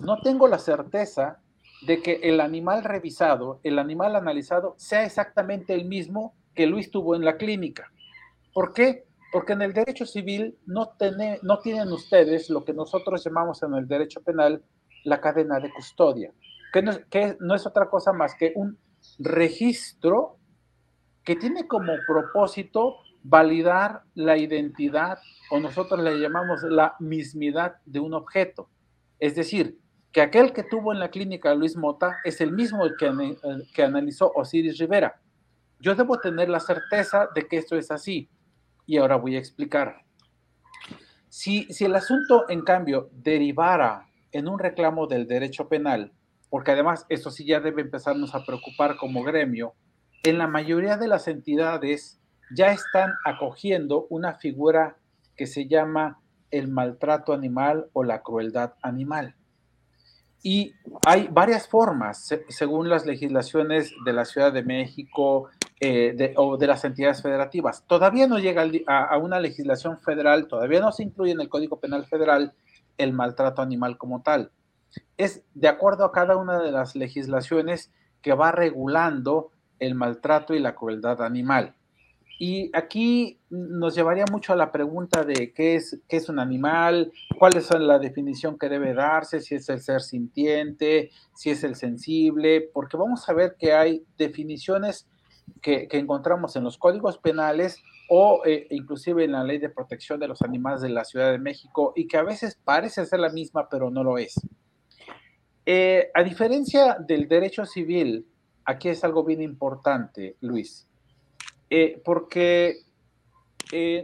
no tengo la certeza de que el animal revisado, el animal analizado, sea exactamente el mismo que Luis tuvo en la clínica. ¿Por qué? Porque en el derecho civil no, tienen ustedes lo que nosotros llamamos en el derecho penal la cadena de custodia, que no, es otra cosa más que un registro que tiene como propósito validar la identidad o nosotros le llamamos la mismidad de un objeto. Es decir, que aquel que tuvo en la clínica Luis Mota es el mismo que, que analizó Osiris Rivera. Yo debo tener la certeza de que esto es así. Y ahora voy a explicar. Si, si el asunto, en cambio, derivara en un reclamo del derecho penal, porque además eso sí ya debe empezarnos a preocupar como gremio, en la mayoría de las entidades ya están acogiendo una figura que se llama el maltrato animal o la crueldad animal. Y hay varias formas, según las legislaciones de la Ciudad de México eh, o de las entidades federativas. Todavía no llega a, una legislación federal, todavía no se incluye en el Código Penal Federal el maltrato animal como tal. Es de acuerdo a cada una de las legislaciones que va regulando el maltrato y la crueldad animal. Y aquí nos llevaría mucho a la pregunta de qué es, qué es un animal, cuál es la definición que debe darse, si es el ser sintiente, si es el sensible, porque vamos a ver que hay definiciones que, encontramos en los códigos penales o eh, inclusive en la ley de protección de los animales de la Ciudad de México y que a veces parece ser la misma, pero no lo es. Eh, a diferencia del derecho civil, aquí es algo bien importante, Luis eh, porque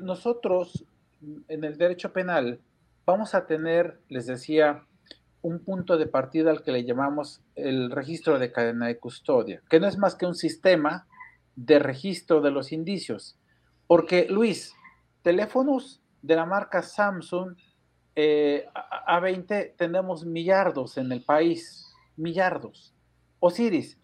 nosotros en el derecho penal vamos a tener, les decía, un punto de partida al que le llamamos el registro de cadena de custodia, que no es más que un sistema de registro de los indicios. Porque, Luis, teléfonos de la marca Samsung eh, A20 tenemos millardos en el país, millardos. Osiris,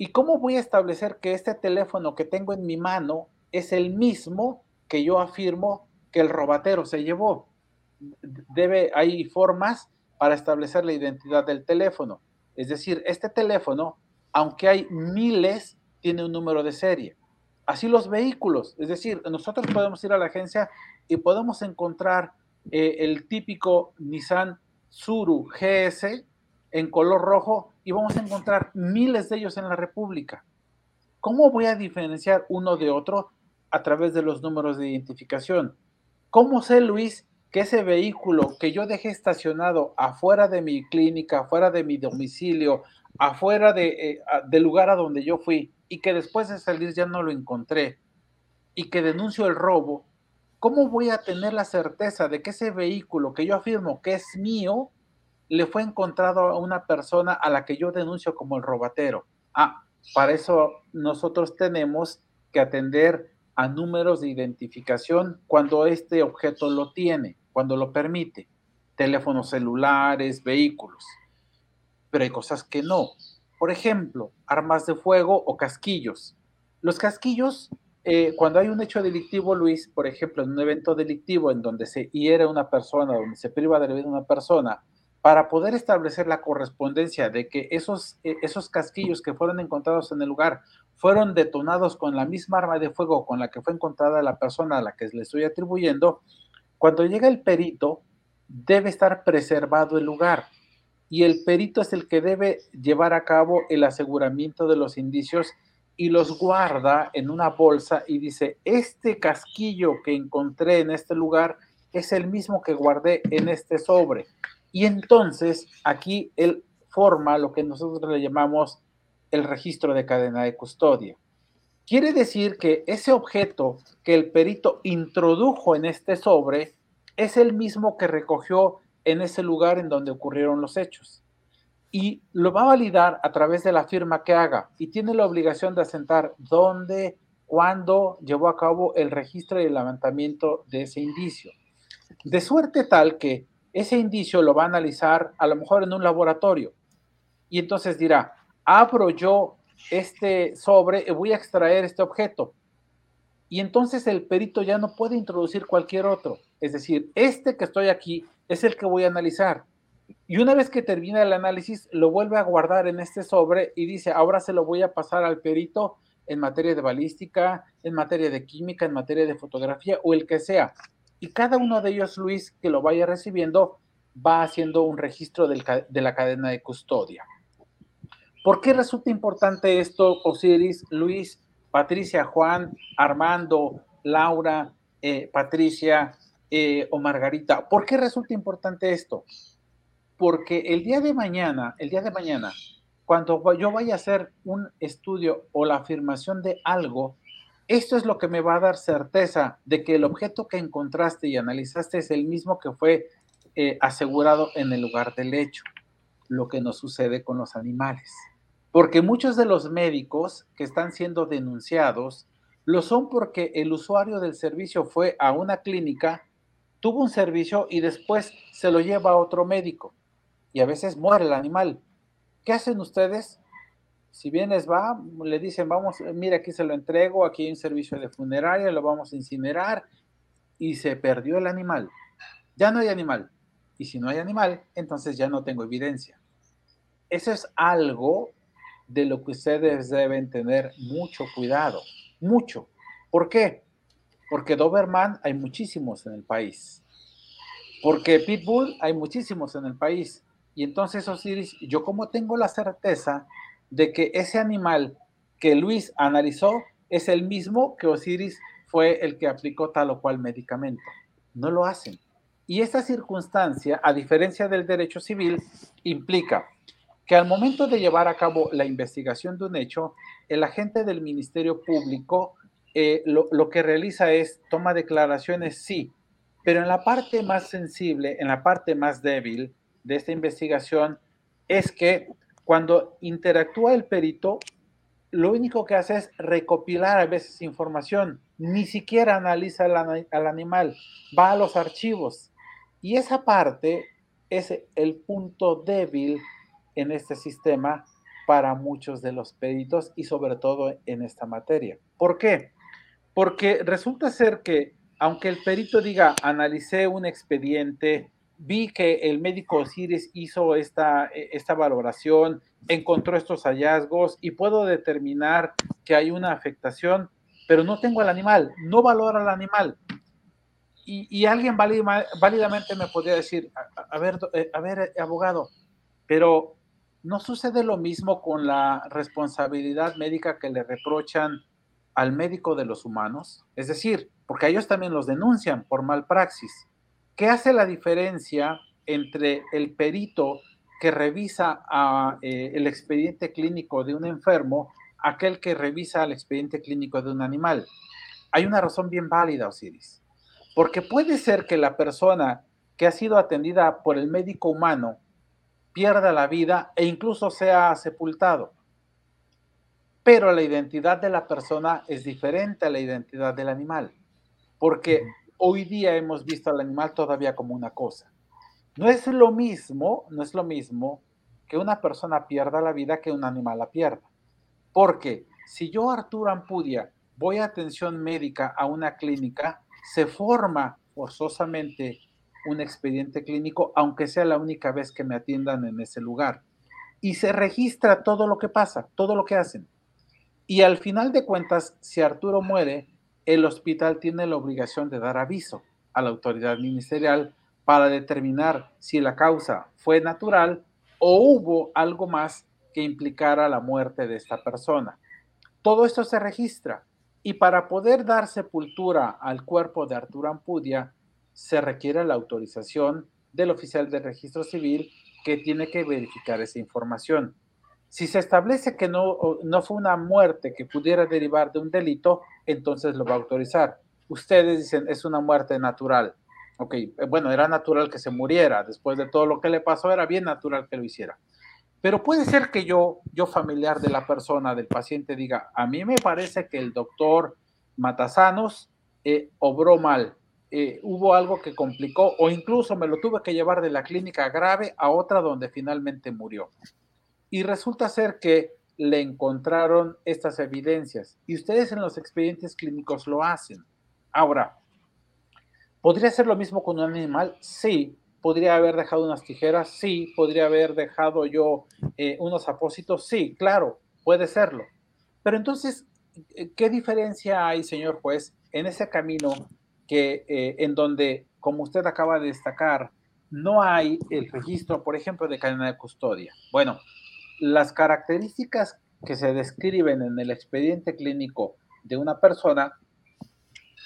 ¿Y cómo voy a establecer que este teléfono que tengo en mi mano es el mismo que yo afirmo que el robatero se llevó? Debe, hay formas para establecer la identidad del teléfono. Es decir, este teléfono, aunque hay miles, tiene un número de serie. Así los vehículos. Es decir, nosotros podemos ir a la agencia y podemos encontrar eh, el típico Nissan Suru GS en color rojo y vamos a encontrar miles de ellos en la República. ¿Cómo voy a diferenciar uno de otro? A través de los números de identificación. ¿Cómo sé, Luis, que ese vehículo que yo dejé estacionado afuera de mi clínica, afuera de mi domicilio, afuera de, eh, del lugar a donde yo fui y que después de salir ya no lo encontré y que denuncio el robo, ¿cómo voy a tener la certeza de que ese vehículo que yo afirmo que es mío le fue encontrado a una persona a la que yo denuncio como el robatero. Ah, para eso nosotros tenemos que atender a números de identificación cuando este objeto lo tiene, cuando lo permite. Teléfonos celulares, vehículos. Pero hay cosas que no. Por ejemplo, armas de fuego o casquillos. Los casquillos, eh, cuando hay un hecho delictivo, Luis, por ejemplo, en un evento delictivo en donde se hiere una persona, donde se priva de la vida una persona, para poder establecer la correspondencia de que esos, eh, esos casquillos que fueron encontrados en el lugar fueron detonados con la misma arma de fuego con la que fue encontrada la persona a la que le estoy atribuyendo, cuando llega el perito, debe estar preservado el lugar. Y el perito es el que debe llevar a cabo el aseguramiento de los indicios y los guarda en una bolsa y dice, este casquillo que encontré en este lugar es el mismo que guardé en este sobre. Y entonces aquí él forma lo que nosotros le llamamos el registro de cadena de custodia. Quiere decir que ese objeto que el perito introdujo en este sobre es el mismo que recogió en ese lugar en donde ocurrieron los hechos. Y lo va a validar a través de la firma que haga y tiene la obligación de asentar dónde, cuándo llevó a cabo el registro y el levantamiento de ese indicio. De suerte tal que ese indicio lo va a analizar a lo mejor en un laboratorio. Y entonces dirá, abro yo este sobre y voy a extraer este objeto. Y entonces el perito ya no puede introducir cualquier otro. Es decir, este que estoy aquí es el que voy a analizar. Y una vez que termina el análisis, lo vuelve a guardar en este sobre y dice, ahora se lo voy a pasar al perito en materia de balística, en materia de química, en materia de fotografía o el que sea. Y cada uno de ellos, Luis, que lo vaya recibiendo, va haciendo un registro de la cadena de custodia. ¿Por qué resulta importante esto, Osiris, Luis, Patricia, Juan, Armando, Laura, eh, Patricia eh, o Margarita? ¿Por qué resulta importante esto? Porque el día de mañana, el día de mañana, cuando yo vaya a hacer un estudio o la afirmación de algo, esto es lo que me va a dar certeza de que el objeto que encontraste y analizaste es el mismo que fue eh, asegurado en el lugar del hecho, lo que nos sucede con los animales. Porque muchos de los médicos que están siendo denunciados lo son porque el usuario del servicio fue a una clínica, tuvo un servicio y después se lo lleva a otro médico. Y a veces muere el animal. ¿Qué hacen ustedes? Si bien les va, le dicen, vamos, mira, aquí se lo entrego, aquí hay un servicio de funeraria, lo vamos a incinerar y se perdió el animal. Ya no hay animal. Y si no hay animal, entonces ya no tengo evidencia. Eso es algo de lo que ustedes deben tener mucho cuidado, mucho. ¿Por qué? Porque Doberman hay muchísimos en el país. Porque Pitbull hay muchísimos en el país. Y entonces Osiris, yo como tengo la certeza de que ese animal que Luis analizó es el mismo que Osiris fue el que aplicó tal o cual medicamento. No lo hacen. Y esta circunstancia, a diferencia del derecho civil, implica que al momento de llevar a cabo la investigación de un hecho, el agente del Ministerio Público eh, lo, que realiza es toma declaraciones, sí, pero en la parte más sensible, en la parte más débil de esta investigación, es que cuando interactúa el perito, lo único que hace es recopilar a veces información, ni siquiera analiza al animal, va a los archivos. Y esa parte es el punto débil en este sistema para muchos de los peritos y sobre todo en esta materia. ¿Por qué? Porque resulta ser que aunque el perito diga, analicé un expediente, vi que el médico Osiris hizo esta, esta valoración, encontró estos hallazgos y puedo determinar que hay una afectación, pero no tengo al animal, no valora al animal. Y, alguien válidamente me podría decir, a, ver, eh, a ver, abogado, pero ¿No sucede lo mismo con la responsabilidad médica que le reprochan al médico de los humanos? Es decir, porque ellos también los denuncian por mal praxis. ¿Qué hace la diferencia entre el perito que revisa eh, el expediente clínico de un enfermo aquel que revisa el expediente clínico de un animal? Hay una razón bien válida, Osiris. Porque puede ser que la persona que ha sido atendida por el médico humano pierda la vida e incluso sea sepultado. Pero la identidad de la persona es diferente a la identidad del animal, porque hoy día hemos visto al animal todavía como una cosa. No es lo mismo, no es lo mismo que una persona pierda la vida que un animal la pierda. Porque si yo, Arturo Ampudia, voy a atención médica a una clínica, se forma forzosamente un expediente clínico, aunque sea la única vez que me atiendan en ese lugar. Y se registra todo lo que pasa, todo lo que hacen. Y al final de cuentas, si Arturo muere, el hospital tiene la obligación de dar aviso a la autoridad ministerial para determinar si la causa fue natural o hubo algo más que implicara la muerte de esta persona. Todo esto se registra y para poder dar sepultura al cuerpo de Arturo Ampudia, se requiere la autorización del oficial de registro civil que tiene que verificar esa información. Si se establece que no, no fue una muerte que pudiera derivar de un delito, entonces lo va a autorizar. Ustedes dicen, es una muerte natural. Ok, eh, bueno, era natural que se muriera. Después de todo lo que le pasó, era bien natural que lo hiciera. Pero puede ser que yo, yo familiar de la persona, del paciente, diga, a mí me parece que el doctor Matasanos eh, obró mal, eh, hubo algo que complicó o incluso me lo tuve que llevar de la clínica grave a otra donde finalmente murió. Y resulta ser que le encontraron estas evidencias y ustedes en los expedientes clínicos lo hacen. Ahora, ¿podría ser lo mismo con un animal? Sí. ¿Podría haber dejado unas tijeras? Sí. ¿Podría haber dejado yo eh, unos apósitos? Sí, claro, puede serlo. Pero entonces, eh, ¿qué diferencia hay, señor juez, en ese camino que eh, en donde, como usted acaba de destacar, no hay el registro, por ejemplo, de cadena de custodia? Bueno, las características que se describen en el expediente clínico de una persona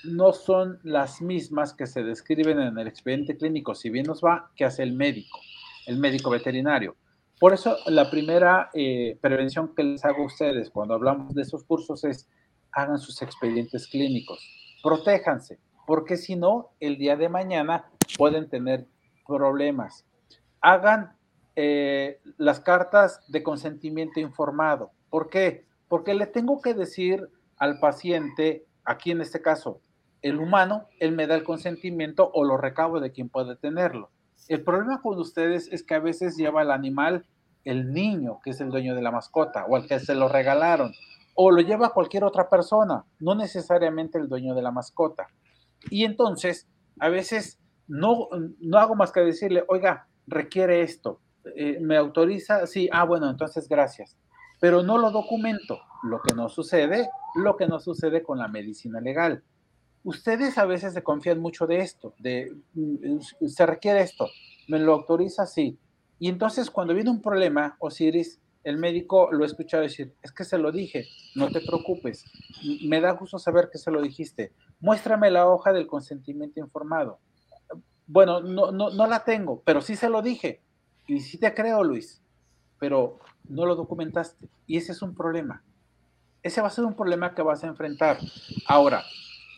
no son las mismas que se describen en el expediente clínico, si bien nos va, que hace el médico, el médico veterinario. Por eso la primera eh, prevención que les hago a ustedes cuando hablamos de esos cursos es hagan sus expedientes clínicos, protéjanse, porque si no, el día de mañana pueden tener problemas. Hagan eh, las cartas de consentimiento informado. ¿Por qué? Porque le tengo que decir al paciente, aquí en este caso, el humano, él me da el consentimiento o lo recabo de quien puede tenerlo. El problema con ustedes es que a veces lleva el animal el niño, que es el dueño de la mascota, o al que se lo regalaron, o lo lleva cualquier otra persona, no necesariamente el dueño de la mascota. Y entonces, a veces no, no hago más que decirle, oiga, requiere esto, eh, me autoriza, sí, ah, bueno, entonces gracias. Pero no lo documento, lo que no sucede, lo que no sucede con la medicina legal. Ustedes a veces se confían mucho de esto, de mm, se requiere esto, me lo autoriza, sí. Y entonces cuando viene un problema, Osiris, el médico lo escucha decir, es que se lo dije, no te preocupes, me da gusto saber que se lo dijiste, muéstrame la hoja del consentimiento informado. Bueno, no, no, no la tengo, pero sí se lo dije. Y sí te creo, Luis, pero no lo documentaste. Y ese es un problema. Ese va a ser un problema que vas a enfrentar. Ahora,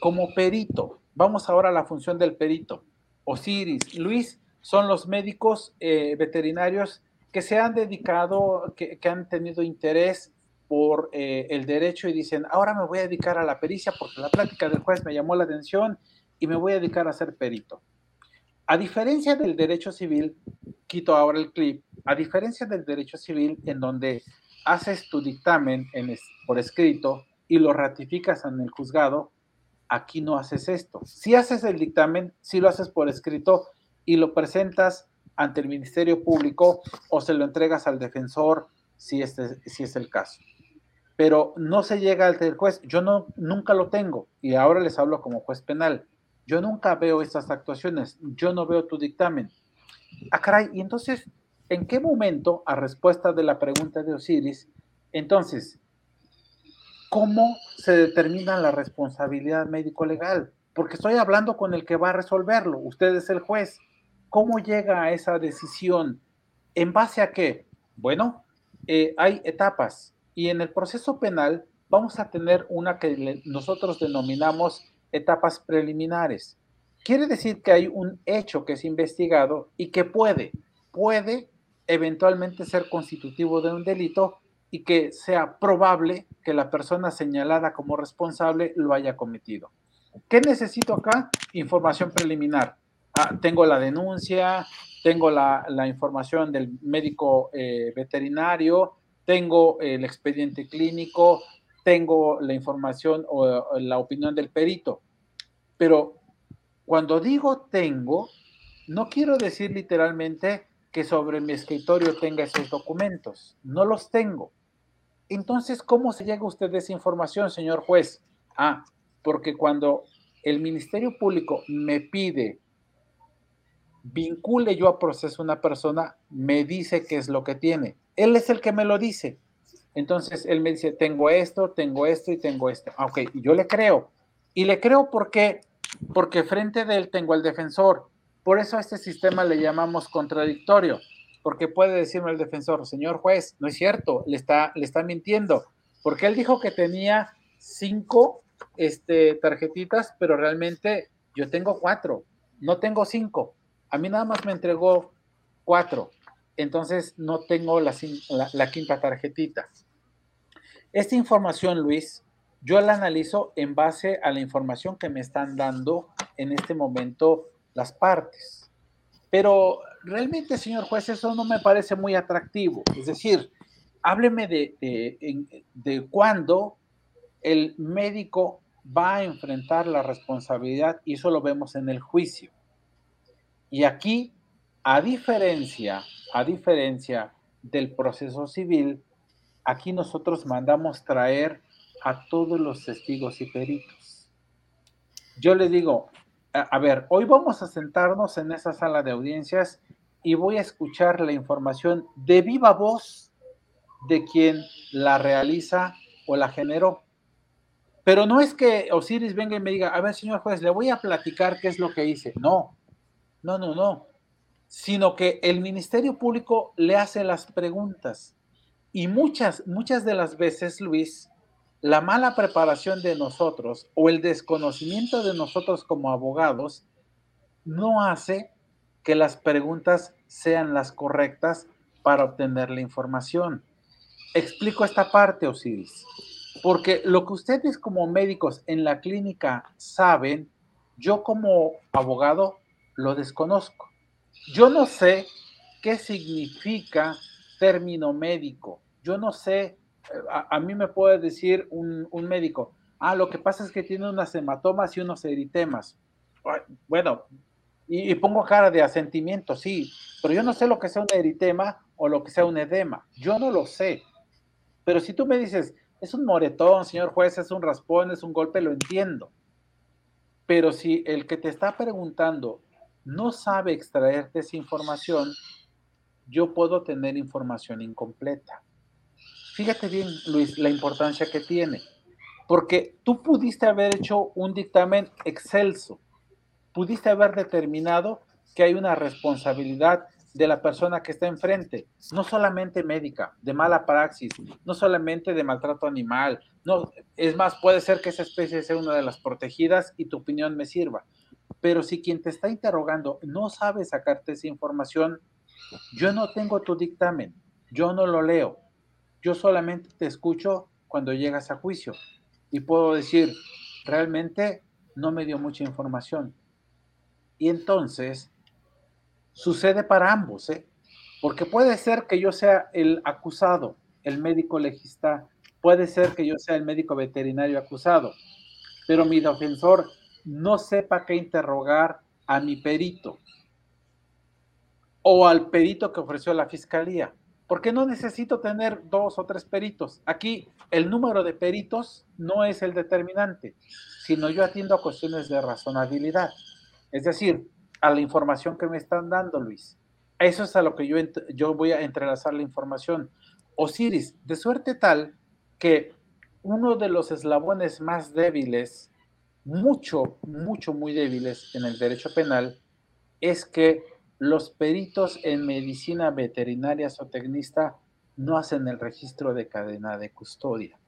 como perito, vamos ahora a la función del perito. Osiris, Luis, son los médicos eh, veterinarios que se han dedicado, que, han tenido interés por eh, el derecho y dicen, ahora me voy a dedicar a la pericia porque la plática del juez me llamó la atención y me voy a dedicar a ser perito. A diferencia del derecho civil, quito ahora el clip, a diferencia del derecho civil en donde haces tu dictamen por escrito y lo ratificas en el juzgado, aquí no haces esto. Si haces el dictamen, si lo haces por escrito y lo presentas ante el Ministerio Público o se lo entregas al defensor si, este, si es el caso. Pero no se llega al juez. Yo no, nunca lo tengo y ahora les hablo como juez penal. Yo nunca veo estas actuaciones. Yo no veo tu dictamen. Ah, caray, y entonces, ¿en qué momento, a respuesta de la pregunta de Osiris, entonces, cómo se determina la responsabilidad médico-legal? Porque estoy hablando con el que va a resolverlo, usted es el juez. ¿Cómo llega a esa decisión? ¿En base a qué? Bueno, eh, hay etapas y en el proceso penal vamos a tener una que nosotros denominamos etapas preliminares. Quiere decir que hay un hecho que es investigado y que puede, puede eventualmente ser constitutivo de un delito y que sea probable que la persona señalada como responsable lo haya cometido. ¿Qué necesito acá? Información preliminar. Ah, tengo la denuncia, tengo la, información del médico eh, veterinario, tengo el expediente clínico, tengo la información o la opinión del perito. Pero cuando digo tengo, no quiero decir literalmente que sobre mi escritorio tenga esos documentos. No los tengo. Entonces, ¿cómo se llega a usted esa información, señor juez? Ah, porque cuando el Ministerio Público me pide vincule yo a proceso a una persona, me dice qué es lo que tiene. Él es el que me lo dice. Entonces, él me dice, tengo esto, tengo esto y tengo esto. Ah, ok, yo le creo. Y le creo porque porque frente de él tengo al defensor. Por eso a este sistema le llamamos contradictorio. porque puede decirme el defensor, señor juez, no es cierto, le está, le está mintiendo, porque él dijo que tenía cinco este, tarjetitas, pero realmente yo tengo cuatro, no tengo cinco. A mí nada más me entregó cuatro, entonces no tengo la, la quinta tarjetita. Esta información, Luis, yo la analizo en base a la información que me están dando en este momento las partes. Pero realmente, señor juez, eso no me parece muy atractivo. Es decir, hábleme de, de, de cuándo el médico va a enfrentar la responsabilidad y eso lo vemos en el juicio. Y aquí, a diferencia, a diferencia del proceso civil, aquí nosotros mandamos traer a todos los testigos y peritos. Yo le digo, a, ver, hoy vamos a sentarnos en esa sala de audiencias y voy a escuchar la información de viva voz de quien la realiza o la generó. Pero no es que Osiris venga y me diga, a ver, señor juez, le voy a platicar qué es lo que hice. No, no, no, no. Sino que el Ministerio Público le hace las preguntas. Y muchas, muchas de las veces, Luis, la mala preparación de nosotros o el desconocimiento de nosotros como abogados no hace que las preguntas sean las correctas para obtener la información. Explico esta parte, Osiris, porque lo que ustedes como médicos en la clínica saben, yo como abogado lo desconozco. Yo no sé qué significa término médico. Yo no sé a, mí me puede decir un, médico, ah, lo que pasa es que tiene unas hematomas y unos eritemas. Bueno, y, pongo cara de asentimiento, sí, pero yo no sé lo que sea un eritema o lo que sea un edema. Yo no lo sé. Pero si tú me dices, es un moretón, señor juez, es un raspón, es un golpe, lo entiendo. Pero si el que te está preguntando no sabe extraerte esa información, yo puedo tener información incompleta. Fíjate bien, Luis, la importancia que tiene, porque tú pudiste haber hecho un dictamen excelso, pudiste haber determinado que hay una responsabilidad de la persona que está enfrente, no solamente médica, de mala praxis, no solamente de maltrato animal, no, es más, puede ser que esa especie sea una de las protegidas y tu opinión me sirva. Pero si quien te está interrogando no sabe sacarte esa información, yo no tengo tu dictamen, yo no lo leo, yo solamente te escucho cuando llegas a juicio y puedo decir, realmente no me dio mucha información. Y entonces, sucede para ambos, ¿eh? porque puede ser que yo sea el acusado, el médico legista, puede ser que yo sea el médico veterinario acusado, pero mi defensor no sepa qué interrogar a mi perito o al perito que ofreció la fiscalía porque no necesito tener dos o tres peritos. Aquí el número de peritos no es el determinante, sino yo atiendo a cuestiones de razonabilidad. Es decir, a la información que me están dando, Luis. Eso es a lo que yo, yo voy a entrelazar la información. Osiris, de suerte tal que uno de los eslabones más débiles, mucho, mucho, muy débiles en el derecho penal, es que los peritos en medicina veterinaria zootecnista no hacen el registro de cadena de custodia.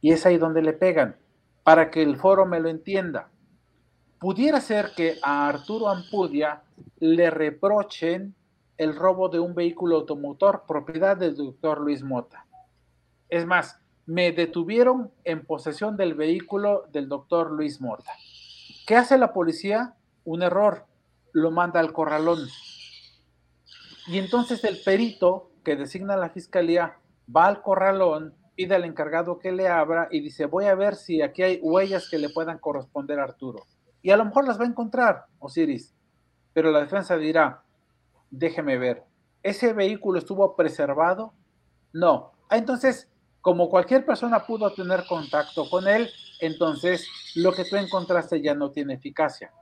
Y es ahí donde le pegan, para que el foro me lo entienda. Pudiera ser que a Arturo Ampudia le reprochen el robo de un vehículo automotor propiedad del doctor Luis Mota. Es más, me detuvieron en posesión del vehículo del doctor Luis Mota. ¿Qué hace la policía? Un error lo manda al corralón. Y entonces el perito que designa la fiscalía va al corralón, pide al encargado que le abra y dice, voy a ver si aquí hay huellas que le puedan corresponder a Arturo. Y a lo mejor las va a encontrar, Osiris. Pero la defensa dirá, déjeme ver, ¿ese vehículo estuvo preservado? No. Ah, entonces, como cualquier persona pudo tener contacto con él, entonces lo que tú encontraste ya no tiene eficacia.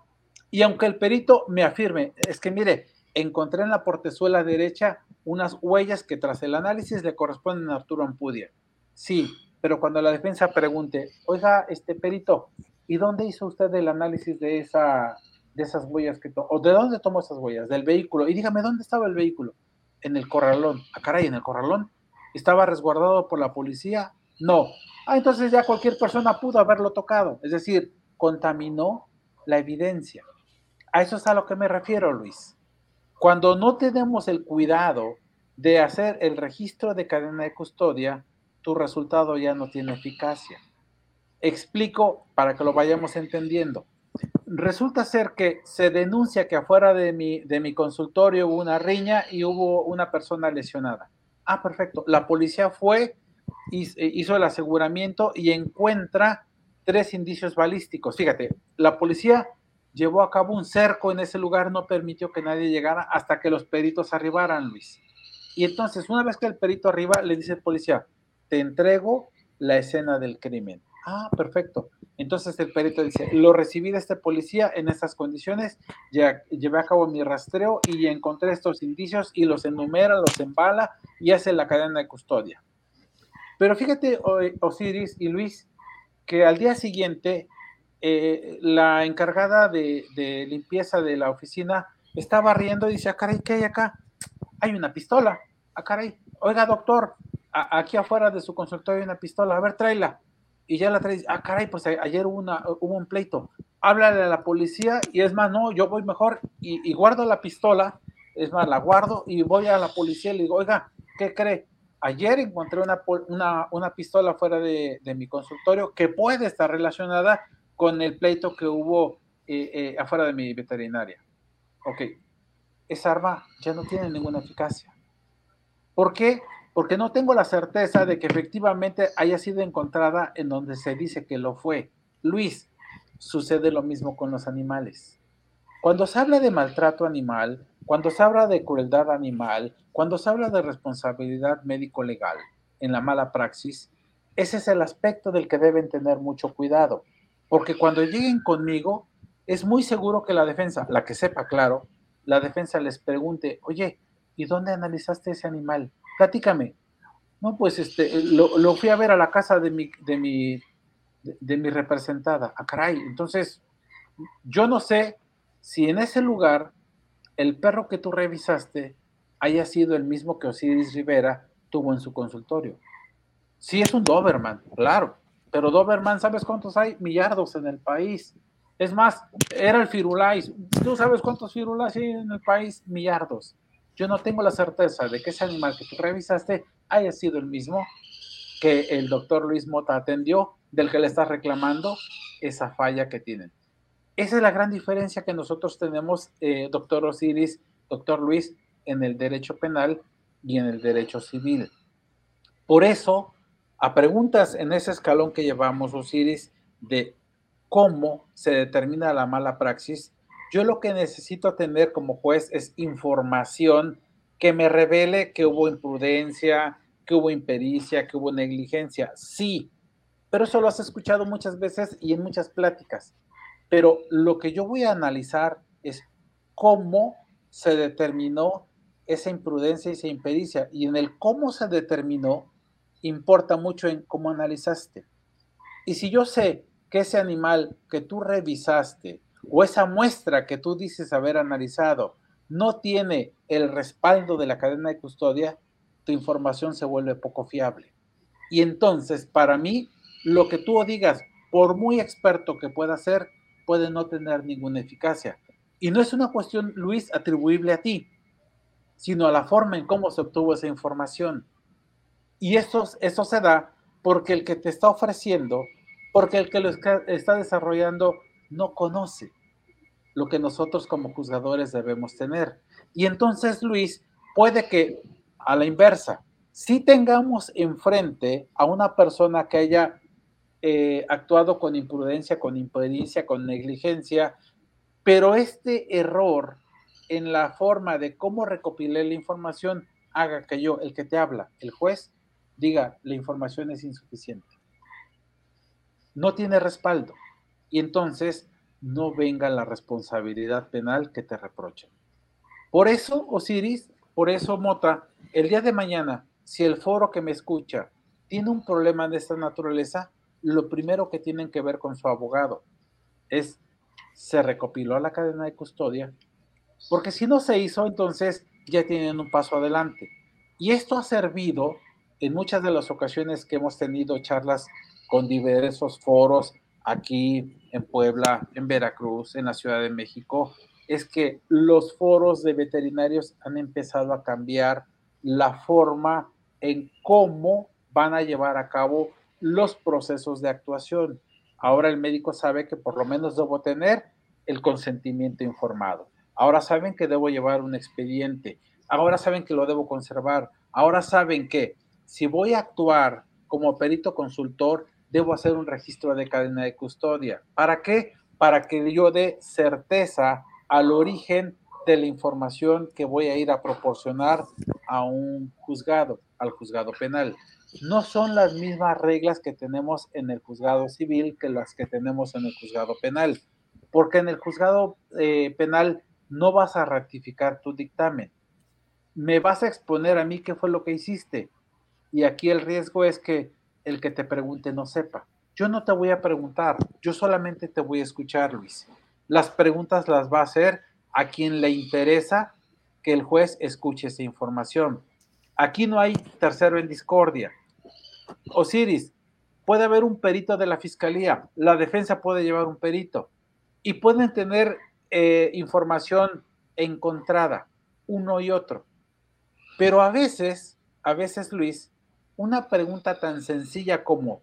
Y aunque el perito me afirme, es que mire, encontré en la portezuela derecha unas huellas que tras el análisis le corresponden a Arturo Ampudia. Sí, pero cuando la defensa pregunte, oiga, este perito, ¿y dónde hizo usted el análisis de, esa, de esas huellas que tomó? ¿O de dónde tomó esas huellas? Del vehículo. Y dígame, ¿dónde estaba el vehículo? en el corralón. Ah, caray, en el corralón. ¿Estaba resguardado por la policía? No. Ah, entonces ya cualquier persona pudo haberlo tocado. Es decir, contaminó la evidencia. A eso es a lo que me refiero, Luis. Cuando no tenemos el cuidado de hacer el registro de cadena de custodia, tu resultado ya no tiene eficacia. Explico para que lo vayamos entendiendo. Resulta ser que se denuncia que afuera de mi, de mi consultorio hubo una riña y hubo una persona lesionada. Ah, perfecto. La policía fue, hizo el aseguramiento y encuentra tres indicios balísticos. Fíjate, la policía llevó a cabo un cerco en ese lugar, no permitió que nadie llegara hasta que los peritos arribaran, Luis. Y entonces, una vez que el perito arriba, le dice el policía, te entrego la escena del crimen. Ah, perfecto. Entonces el perito dice, lo recibí de este policía en estas condiciones, llevé a cabo mi rastreo y encontré estos indicios y los enumera, los embala y hace la cadena de custodia. Pero fíjate, Osiris y Luis, que al día siguiente eh, la encargada de, limpieza de la oficina estaba riendo y dice, ah, caray, ¿qué hay acá? Hay una pistola. Ah, caray, oiga, doctor, aquí afuera de su consultorio hay una pistola, a ver, tráela. Y ya la trae, ah, caray, pues ayer hubo, una, un pleito. Háblale a la policía y es más, no, yo voy mejor y, guardo la pistola, es más, la guardo y voy a la policía y le digo, oiga, ¿qué cree? Ayer encontré una, una, pistola fuera de, mi consultorio que puede estar relacionada con el pleito que hubo eh, eh, afuera de mi veterinaria. Ok, esa arma ya no tiene ninguna eficacia. ¿Por qué? Porque no tengo la certeza de que efectivamente haya sido encontrada en donde se dice que lo fue. Luis, sucede lo mismo con los animales. Cuando se habla de maltrato animal, cuando se habla de crueldad animal, cuando se habla de responsabilidad médico-legal en la mala praxis, ese es el aspecto del que deben tener mucho cuidado. Porque cuando lleguen conmigo, es muy seguro que la defensa, la que sepa claro, la defensa les pregunte, oye, ¿y dónde analizaste ese animal? Platícame. No, pues este, lo, fui a ver a la casa de mi, de mi, de, mi representada. Ah, caray. Entonces, yo no sé si en ese lugar el perro que tú revisaste haya sido el mismo que Osiris Rivera tuvo en su consultorio. Sí, es un Doberman, claro, pero Doberman, ¿sabes cuántos hay? Millardos en el país. Es más, era el Firulais. ¿Tú sabes cuántos Firulais hay en el país? Millardos. Yo no tengo la certeza de que ese animal que tú revisaste haya sido el mismo que el doctor Luis Mota atendió, del que le estás reclamando esa falla que tienen. Esa es la gran diferencia que nosotros tenemos, eh, doctor Osiris, doctor Luis, en el derecho penal y en el derecho civil. Por eso, a preguntas en ese escalón que llevamos, Osiris, de cómo se determina la mala praxis, yo lo que necesito tener como juez es información que me revele que hubo imprudencia, que hubo impericia, que hubo negligencia. Sí, pero eso lo has escuchado muchas veces y en muchas pláticas. Pero lo que yo voy a analizar es cómo se determinó esa imprudencia y esa impericia. Y en el cómo se determinó, importa mucho en cómo analizaste. Y si yo sé que ese animal que tú revisaste o esa muestra que tú dices haber analizado no tiene el respaldo de la cadena de custodia, tu información se vuelve poco fiable. Y entonces, para mí, lo que tú digas, por muy experto que pueda ser, puede no tener ninguna eficacia. Y no es una cuestión, Luis, atribuible a ti, sino a la forma en cómo se obtuvo esa información. Y eso, eso se da porque el que te está ofreciendo, porque el que lo está desarrollando no conoce lo que nosotros como juzgadores debemos tener. Y entonces, Luis, puede que a la inversa, si tengamos enfrente a una persona que haya eh, actuado con imprudencia, con impericia, con negligencia, pero este error en la forma de cómo recopilé la información haga que yo, el que te habla, el juez, diga, la información es insuficiente. No tiene respaldo. Y entonces no venga la responsabilidad penal que te reprochen. Por eso, Osiris, por eso, Mota, el día de mañana, si el foro que me escucha tiene un problema de esta naturaleza, lo primero que tienen que ver con su abogado es, se recopiló la cadena de custodia, porque si no se hizo, entonces ya tienen un paso adelante. Y esto ha servido en muchas de las ocasiones que hemos tenido charlas con diversos foros aquí en Puebla, en Veracruz, en la Ciudad de México, es que los foros de veterinarios han empezado a cambiar la forma en cómo van a llevar a cabo los procesos de actuación. Ahora el médico sabe que por lo menos debo tener el consentimiento informado. Ahora saben que debo llevar un expediente. Ahora saben que lo debo conservar. Ahora saben que si voy a actuar como perito consultor, debo hacer un registro de cadena de custodia. ¿Para qué? Para que yo dé certeza al origen de la información que voy a ir a proporcionar a un juzgado, al juzgado penal. No son las mismas reglas que tenemos en el juzgado civil que las que tenemos en el juzgado penal, porque en el juzgado eh, penal no vas a ratificar tu dictamen, me vas a exponer a mí qué fue lo que hiciste. Y aquí el riesgo es que el que te pregunte no sepa. Yo no te voy a preguntar, yo solamente te voy a escuchar, Luis. Las preguntas las va a hacer a quien le interesa que el juez escuche esa información. Aquí no hay tercero en discordia. Osiris, puede haber un perito de la fiscalía, la defensa puede llevar un perito y pueden tener eh, información encontrada, uno y otro. Pero a veces, a veces, Luis, una pregunta tan sencilla como,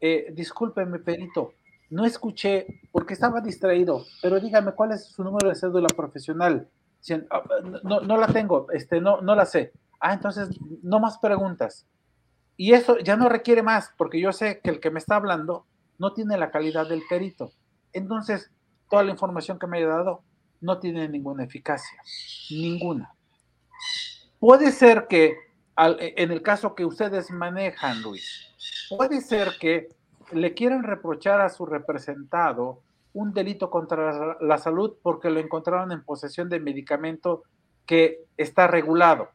eh, discúlpeme, perito, no escuché porque estaba distraído, pero dígame cuál es su número de cédula profesional. Ah, no, no la tengo, este, no, no la sé. Ah, entonces no más preguntas. Y eso ya no requiere más, porque yo sé que el que me está hablando no tiene la calidad del perito. Entonces, toda la información que me haya dado no tiene ninguna eficacia, ninguna. Puede ser que, en el caso que ustedes manejan, Luis, puede ser que le quieren reprochar a su representado un delito contra la salud porque lo encontraron en posesión de medicamento que está regulado.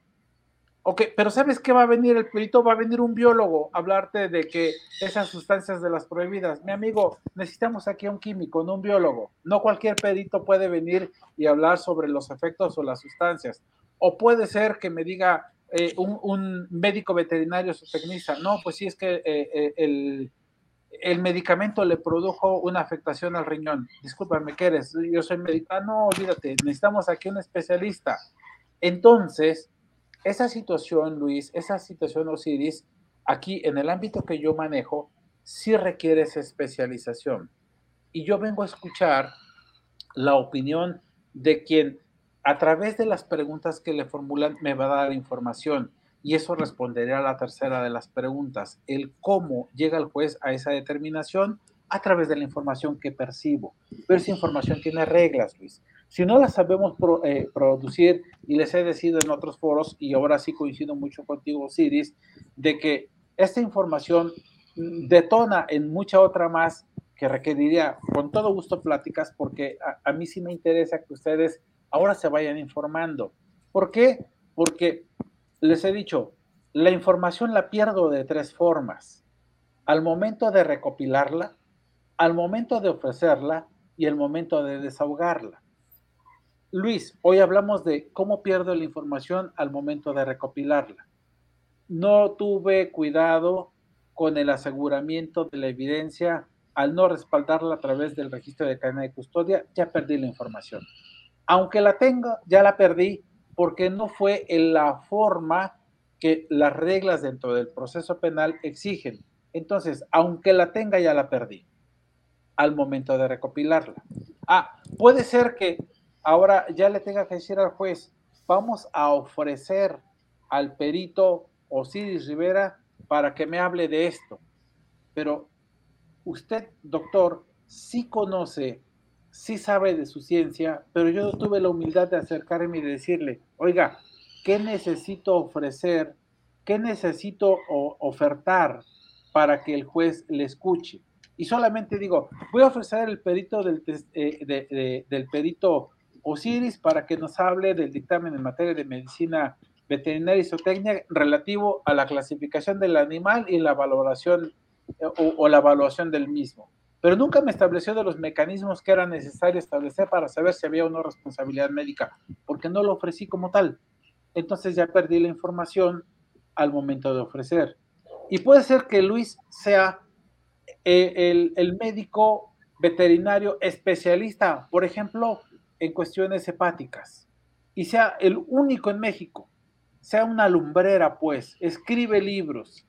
Ok, pero ¿sabes qué va a venir el perito? Va a venir un biólogo a hablarte de que esas sustancias de las prohibidas. Mi amigo, necesitamos aquí a un químico, no un biólogo. No cualquier perito puede venir y hablar sobre los efectos o las sustancias. O puede ser que me diga eh, un, médico veterinario su tecnista, no, pues sí es que eh, eh, el, el medicamento le produjo una afectación al riñón. Discúlpame, ¿qué eres? Yo soy médico. Ah, no, olvídate, necesitamos aquí un especialista. Entonces, esa situación, Luis, esa situación, Osiris, aquí en el ámbito que yo manejo, sí requiere esa especialización. Y yo vengo a escuchar la opinión de quien a través de las preguntas que le formulan me va a dar información y eso respondería a la tercera de las preguntas, el cómo llega el juez a esa determinación a través de la información que percibo. Pero esa información tiene reglas, Luis. Si no la sabemos eh, producir, y les he decidido en otros foros, y ahora sí coincido mucho contigo, Siris, de que esta información detona en mucha otra más que requeriría con todo gusto pláticas, porque a mí sí me interesa que ustedes ahora se vayan informando. ¿Por qué? Porque les he dicho, la información la pierdo de tres formas. Al momento de recopilarla, al momento de ofrecerla y el momento de desahogarla. Luis, hoy hablamos de cómo pierdo la información al momento de recopilarla. No tuve cuidado con el aseguramiento de la evidencia al no respaldarla a través del registro de cadena de custodia, ya perdí la información. Aunque la tengo, ya la perdí porque no fue en la forma que las reglas dentro del proceso penal exigen. Entonces, aunque la tenga, ya la perdí al momento de recopilarla. Ah, puede ser que ahora ya le tenga que decir al juez, vamos a ofrecer al perito Osiris Rivera para que me hable de esto. Pero usted, doctor, sí conoce sí sabe de su ciencia, pero yo tuve la humildad de acercarme y decirle, oiga, ¿qué necesito ofrecer? ¿Qué necesito ofertar para que el juez le escuche? Y solamente digo, voy a ofrecer el perito del, eh, del perito Osiris para que nos hable del dictamen en materia de medicina veterinaria y zootecnia relativo a la clasificación del animal y la valoración eh, o la evaluación del mismo pero nunca me estableció de los mecanismos que era necesario establecer para saber si había una responsabilidad médica, porque no lo ofrecí como tal. entonces ya perdí la información al momento de ofrecer. Y puede ser que Luis sea eh, el, el médico veterinario especialista, por ejemplo, en cuestiones hepáticas, y sea el único en México, sea una lumbrera, pues, escribe libros.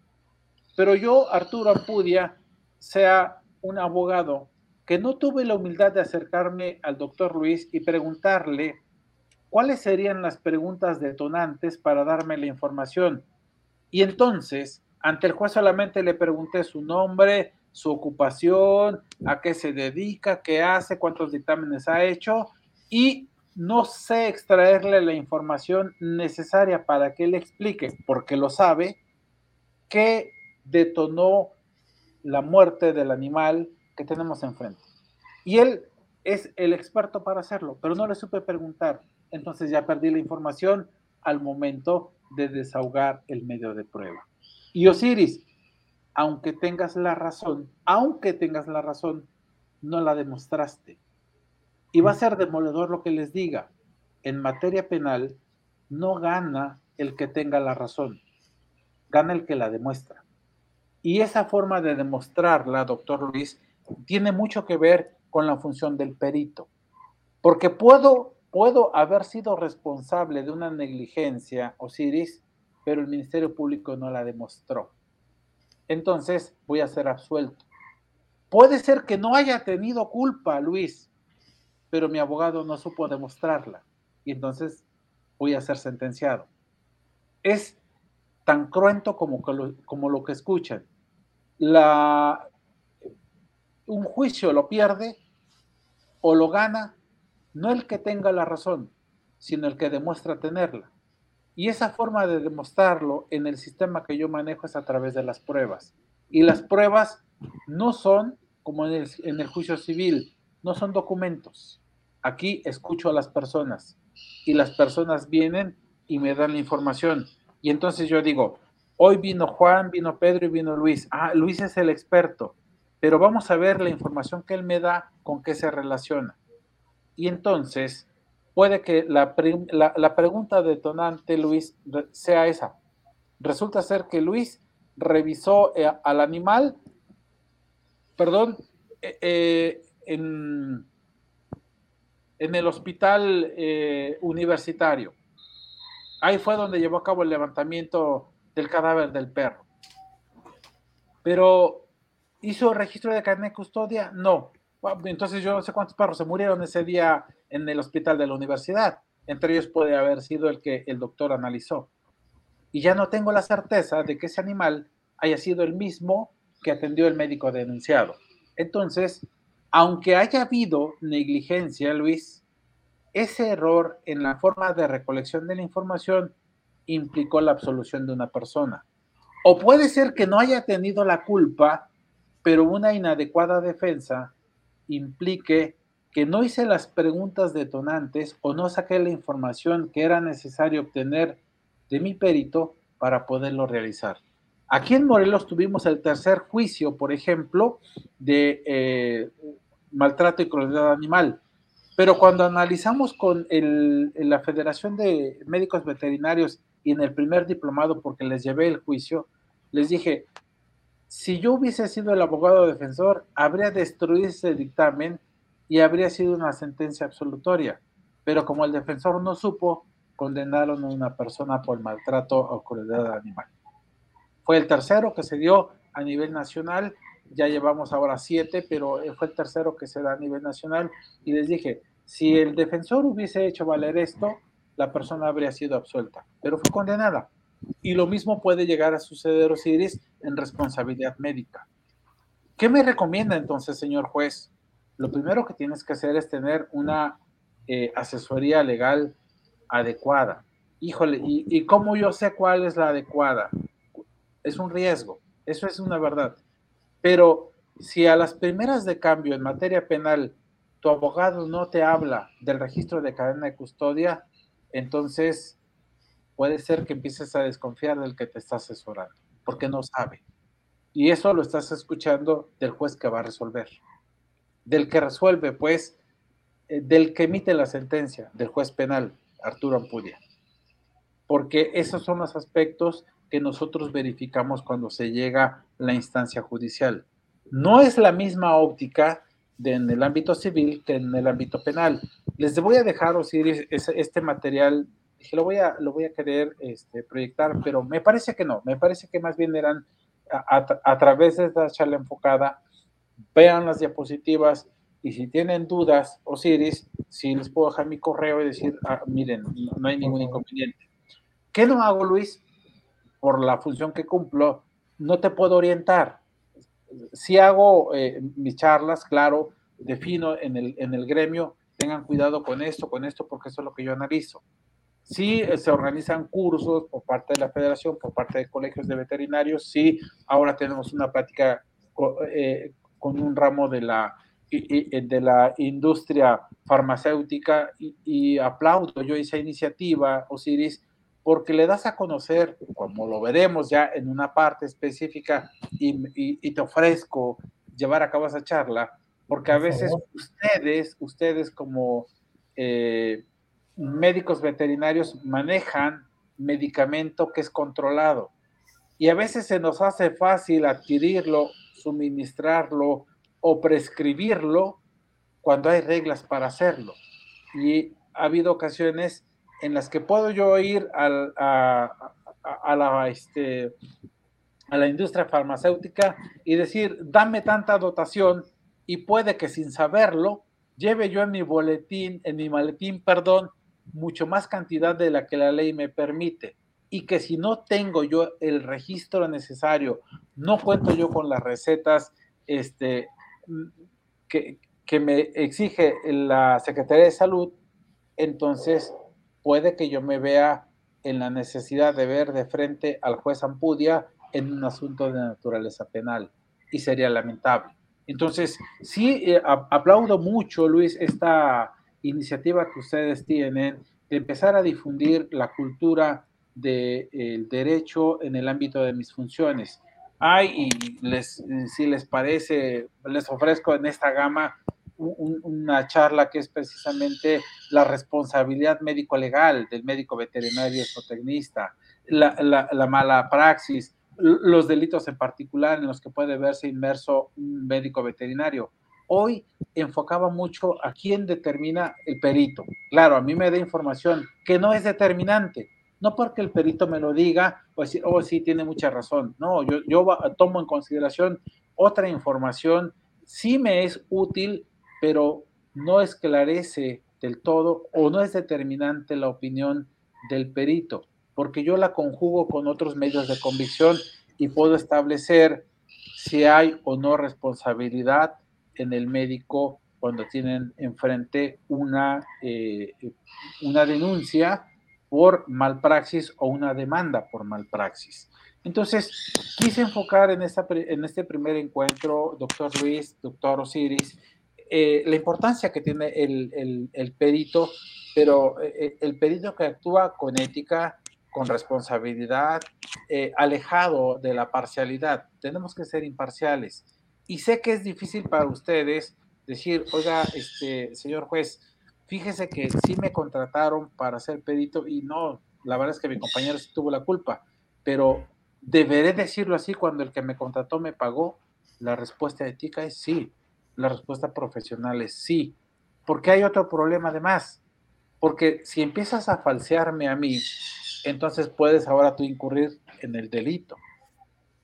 Pero yo, Arturo Ampudia, sea un abogado que no tuve la humildad de acercarme al doctor Luis y preguntarle cuáles serían las preguntas detonantes para darme la información. Y entonces, ante el juez solamente le pregunté su nombre, su ocupación, a qué se dedica, qué hace, cuántos dictámenes ha hecho y no sé extraerle la información necesaria para que él explique, porque lo sabe, qué detonó la muerte del animal que tenemos enfrente. Y él es el experto para hacerlo, pero no le supe preguntar. Entonces ya perdí la información al momento de desahogar el medio de prueba. Y Osiris, aunque tengas la razón, aunque tengas la razón, no la demostraste. Y va a ser demoledor lo que les diga. En materia penal, no gana el que tenga la razón, gana el que la demuestra. Y esa forma de demostrarla, doctor Luis, tiene mucho que ver con la función del perito. Porque puedo, puedo haber sido responsable de una negligencia, Osiris, pero el Ministerio Público no la demostró entonces voy a ser absuelto. Puede ser que no haya tenido culpa, Luis, pero mi abogado no supo demostrarla y entonces voy a ser sentenciado. Es tan cruento como, lo, como lo que escuchan. La, un juicio lo pierde o lo gana no el que tenga la razón, sino el que demuestra tenerla. Y esa forma de demostrarlo en el sistema que yo manejo es a través de las pruebas. Y las pruebas no son, como en el, juicio civil, no son documentos. Aquí escucho a las personas y las personas vienen y me dan la información. Y entonces yo digo, hoy vino Juan, vino Pedro y vino Luis. Ah, Luis es el experto, pero vamos a ver la información que él me da con qué se relaciona. Y entonces puede que la, pregunta detonante, Luis, sea esa. Resulta ser que Luis revisó eh, al animal, perdón, eh, eh, en, el hospital universitario. Ahí fue donde llevó a cabo el levantamiento del cadáver del perro. Pero, ¿hizo registro de carne de custodia? No. Entonces yo no sé cuántos perros se murieron ese día en el hospital de la universidad. Entre ellos puede haber sido el que el doctor analizó. Y ya no tengo la certeza de que ese animal haya sido el mismo que atendió el médico denunciado. Entonces, aunque haya habido negligencia, Luis, ese error en la forma de recolección de la información implicó la absolución de una persona. O puede ser que no haya tenido la culpa, pero una inadecuada defensa implique que no hice las preguntas detonantes o no saqué la información que era necesario obtener de mi perito para poderlo realizar. Aquí en Morelos tuvimos el tercer juicio, por ejemplo, de eh, maltrato y crueldad animal. Pero cuando analizamos con la Federación de Médicos Veterinarios y en el primer diplomado, porque les llevé el juicio, les dije, si yo hubiese sido el abogado defensor, habría destruido ese dictamen y habría sido una sentencia absolutoria. Pero como el defensor no supo, condenaron a una persona por maltrato o crueldad animal. Fue el tercero que se dio a nivel nacional, ya llevamos ahora siete, pero fue el tercero que se da a nivel nacional y les dije, si el defensor hubiese hecho valer esto, la persona habría sido absuelta, pero fue condenada. Y lo mismo puede llegar a suceder, Osiris, en responsabilidad médica. ¿Qué me recomienda entonces, señor juez? lo primero que tienes que hacer es tener una eh, asesoría legal adecuada. Híjole, ¿y, ¿y cómo yo sé cuál es la adecuada? Es un riesgo, eso es una verdad. Pero si a las primeras de cambio en materia penal tu abogado no te habla del registro de cadena de custodia, entonces puede ser que empieces a desconfiar del que te está asesorando, porque no sabe. Y eso lo estás escuchando del juez que va a resolver del que resuelve, pues, eh, del que emite la sentencia, del juez penal, Arturo Ampudia. porque esos son los aspectos que nosotros verificamos cuando se llega a la instancia judicial. No es la misma óptica en el ámbito civil que en el ámbito penal. Les voy a dejar, Osiris, este material, dije, lo voy a, lo voy a querer este, proyectar, pero me parece que no, me parece que más bien eran a, través de esta charla enfocada, vean las diapositivas y si tienen dudas, Osiris, si les puedo dejar mi correo y decir, ah, miren, no hay ningún inconveniente. ¿Qué no hago, Luis? Por la función que cumplo, no te puedo orientar si hago eh, mis charlas, claro, defino en el, en el gremio, tengan cuidado con esto, con esto, porque eso es lo que yo analizo. Si eh, se organizan cursos por parte de la federación, por parte de colegios de veterinarios, sí, ahora tenemos una práctica eh, con un ramo de la, de la industria farmacéutica y, y aplaudo yo esa iniciativa, Osiris, porque le das a conocer, como lo veremos ya en una parte específica, y, te ofrezco llevar a cabo esa charla, porque a veces ustedes, ustedes como eh, médicos veterinarios manejan medicamento que es controlado. Y a veces se nos hace fácil adquirirlo, suministrarlo o prescribirlo cuando hay reglas para hacerlo. Y ha habido ocasiones en las que puedo yo ir a, la, este, a la industria farmacéutica y decir, dame tanta dotación y puede que sin saberlo lleve yo en mi boletín, en mi maletín, perdón, mucho más cantidad de la que la ley me permite. Y que si no tengo yo el registro necesario, no cuento yo con las recetas este, que, que me exige la Secretaría de Salud, entonces puede que yo me vea en la necesidad de ver de frente al juez Ampudia en un asunto de naturaleza penal y sería lamentable. Entonces, sí, eh, aplaudo mucho, Luis, esta iniciativa que ustedes tienen de empezar a difundir la cultura del derecho en el ámbito de mis funciones. Ay, y les, si les parece, les ofrezco en esta gama una charla que es precisamente la responsabilidad médico-legal del médico veterinario zootecnista, la, la, mala praxis, los delitos en particular en los que puede verse inmerso un médico veterinario. Hoy enfocaba mucho a quién determina el perito. Claro, a mí me da información que no es determinante, no porque el perito me lo diga o decir, oh, sí, tiene mucha razón. No, yo, yo tomo en consideración otra información, sí me es útil pero no esclarece del todo o no es determinante la opinión del perito, porque yo la conjugo con otros medios de convicción y puedo establecer si hay o no responsabilidad en el médico cuando tienen enfrente una, eh, una denuncia por malpraxis o una demanda por malpraxis. Entonces, quise enfocar en, esta, en este primer encuentro, doctor Luis, doctor Osiris, eh, la importancia que tiene el, perito, pero eh, el perito que actúa con ética, con responsabilidad, eh, alejado de la parcialidad. Tenemos que ser imparciales. Y sé que es difícil para ustedes decir, oiga, este, señor juez, fíjese que sí me contrataron para ser perito y no, la verdad es que mi compañero sí tuvo la culpa, pero deberé decirlo así cuando el que me contrató me pagó. La respuesta ética es sí. La respuesta profesional es sí. Porque hay otro problema además. Porque si empiezas a falsearme a mí, entonces puedes ahora tú incurrir en el delito.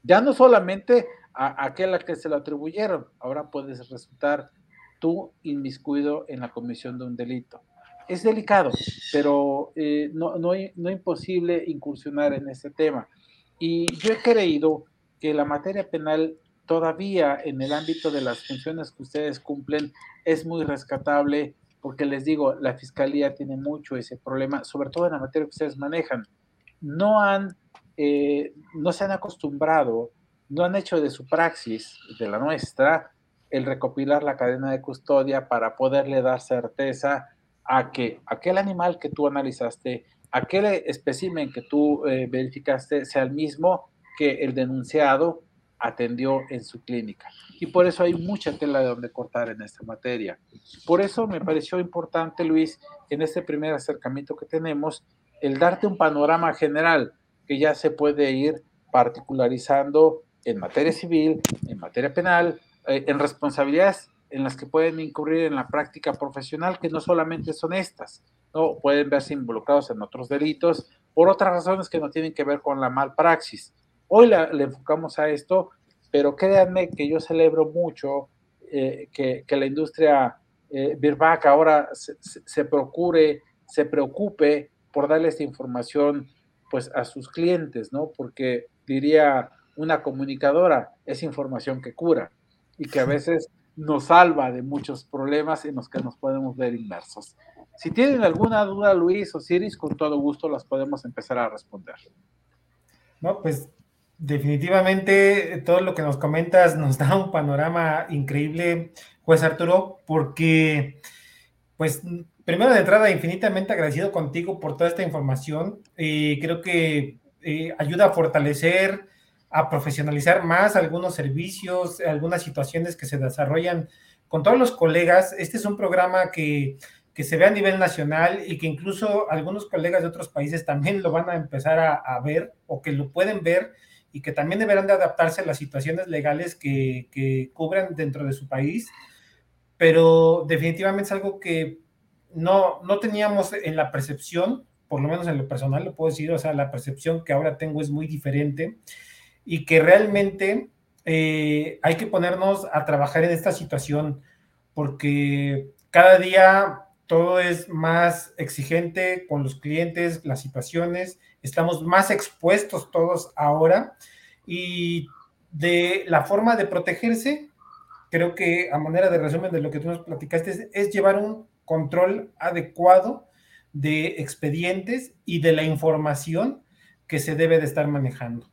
Ya no solamente a aquel a que se lo atribuyeron, ahora puedes resultar tú inmiscuido en la comisión de un delito. Es delicado, pero eh, no, no, no imposible incursionar en ese tema. Y yo he creído que la materia penal todavía en el ámbito de las funciones que ustedes cumplen es muy rescatable porque les digo, la fiscalía tiene mucho ese problema, sobre todo en la materia que ustedes manejan. No han, eh, no se han acostumbrado, no han hecho de su praxis, de la nuestra, el recopilar la cadena de custodia para poderle dar certeza a que aquel animal que tú analizaste, aquel espécimen que tú eh, verificaste sea el mismo que el denunciado atendió en su clínica. Y por eso hay mucha tela de donde cortar en esta materia. Por eso me pareció importante, Luis, en este primer acercamiento que tenemos, el darte un panorama general que ya se puede ir particularizando en materia civil, en materia penal, eh, en responsabilidades en las que pueden incurrir en la práctica profesional, que no solamente son estas, ¿no? pueden verse involucrados en otros delitos por otras razones que no tienen que ver con la malpraxis. Hoy le enfocamos a esto, pero créanme que yo celebro mucho eh, que, que, la industria eh, ahora se, se, procure, se preocupe por darle esta información pues a sus clientes, ¿no? Porque diría una comunicadora, es información que cura y que a veces nos salva de muchos problemas en los que nos podemos ver inmersos. Si tienen alguna duda, Luis o Siris, con todo gusto las podemos empezar a responder. No, pues definitivamente todo lo que nos comentas nos da un panorama increíble, juez Arturo, porque, pues, primero de entrada, infinitamente agradecido contigo por toda esta información. y creo que eh, ayuda a fortalecer a profesionalizar más algunos servicios, algunas situaciones que se desarrollan con todos los colegas. Este es un programa que, que se ve a nivel nacional y que incluso algunos colegas de otros países también lo van a empezar a ver o que lo pueden ver y que también deberán de adaptarse a las situaciones legales que, cubran dentro de su país. Pero definitivamente es algo que no, no teníamos en la percepción, por lo menos en lo personal lo puedo decir, o sea, la percepción que ahora tengo es muy diferente y que realmente eh, hay que ponernos a trabajar en esta situación porque cada día todo es más exigente con los clientes, las situaciones, estamos más expuestos todos ahora. Y de la forma de protegerse, creo que a manera de resumen de lo que tú nos platicaste es, es llevar un control adecuado de expedientes y de la información que se debe de estar manejando.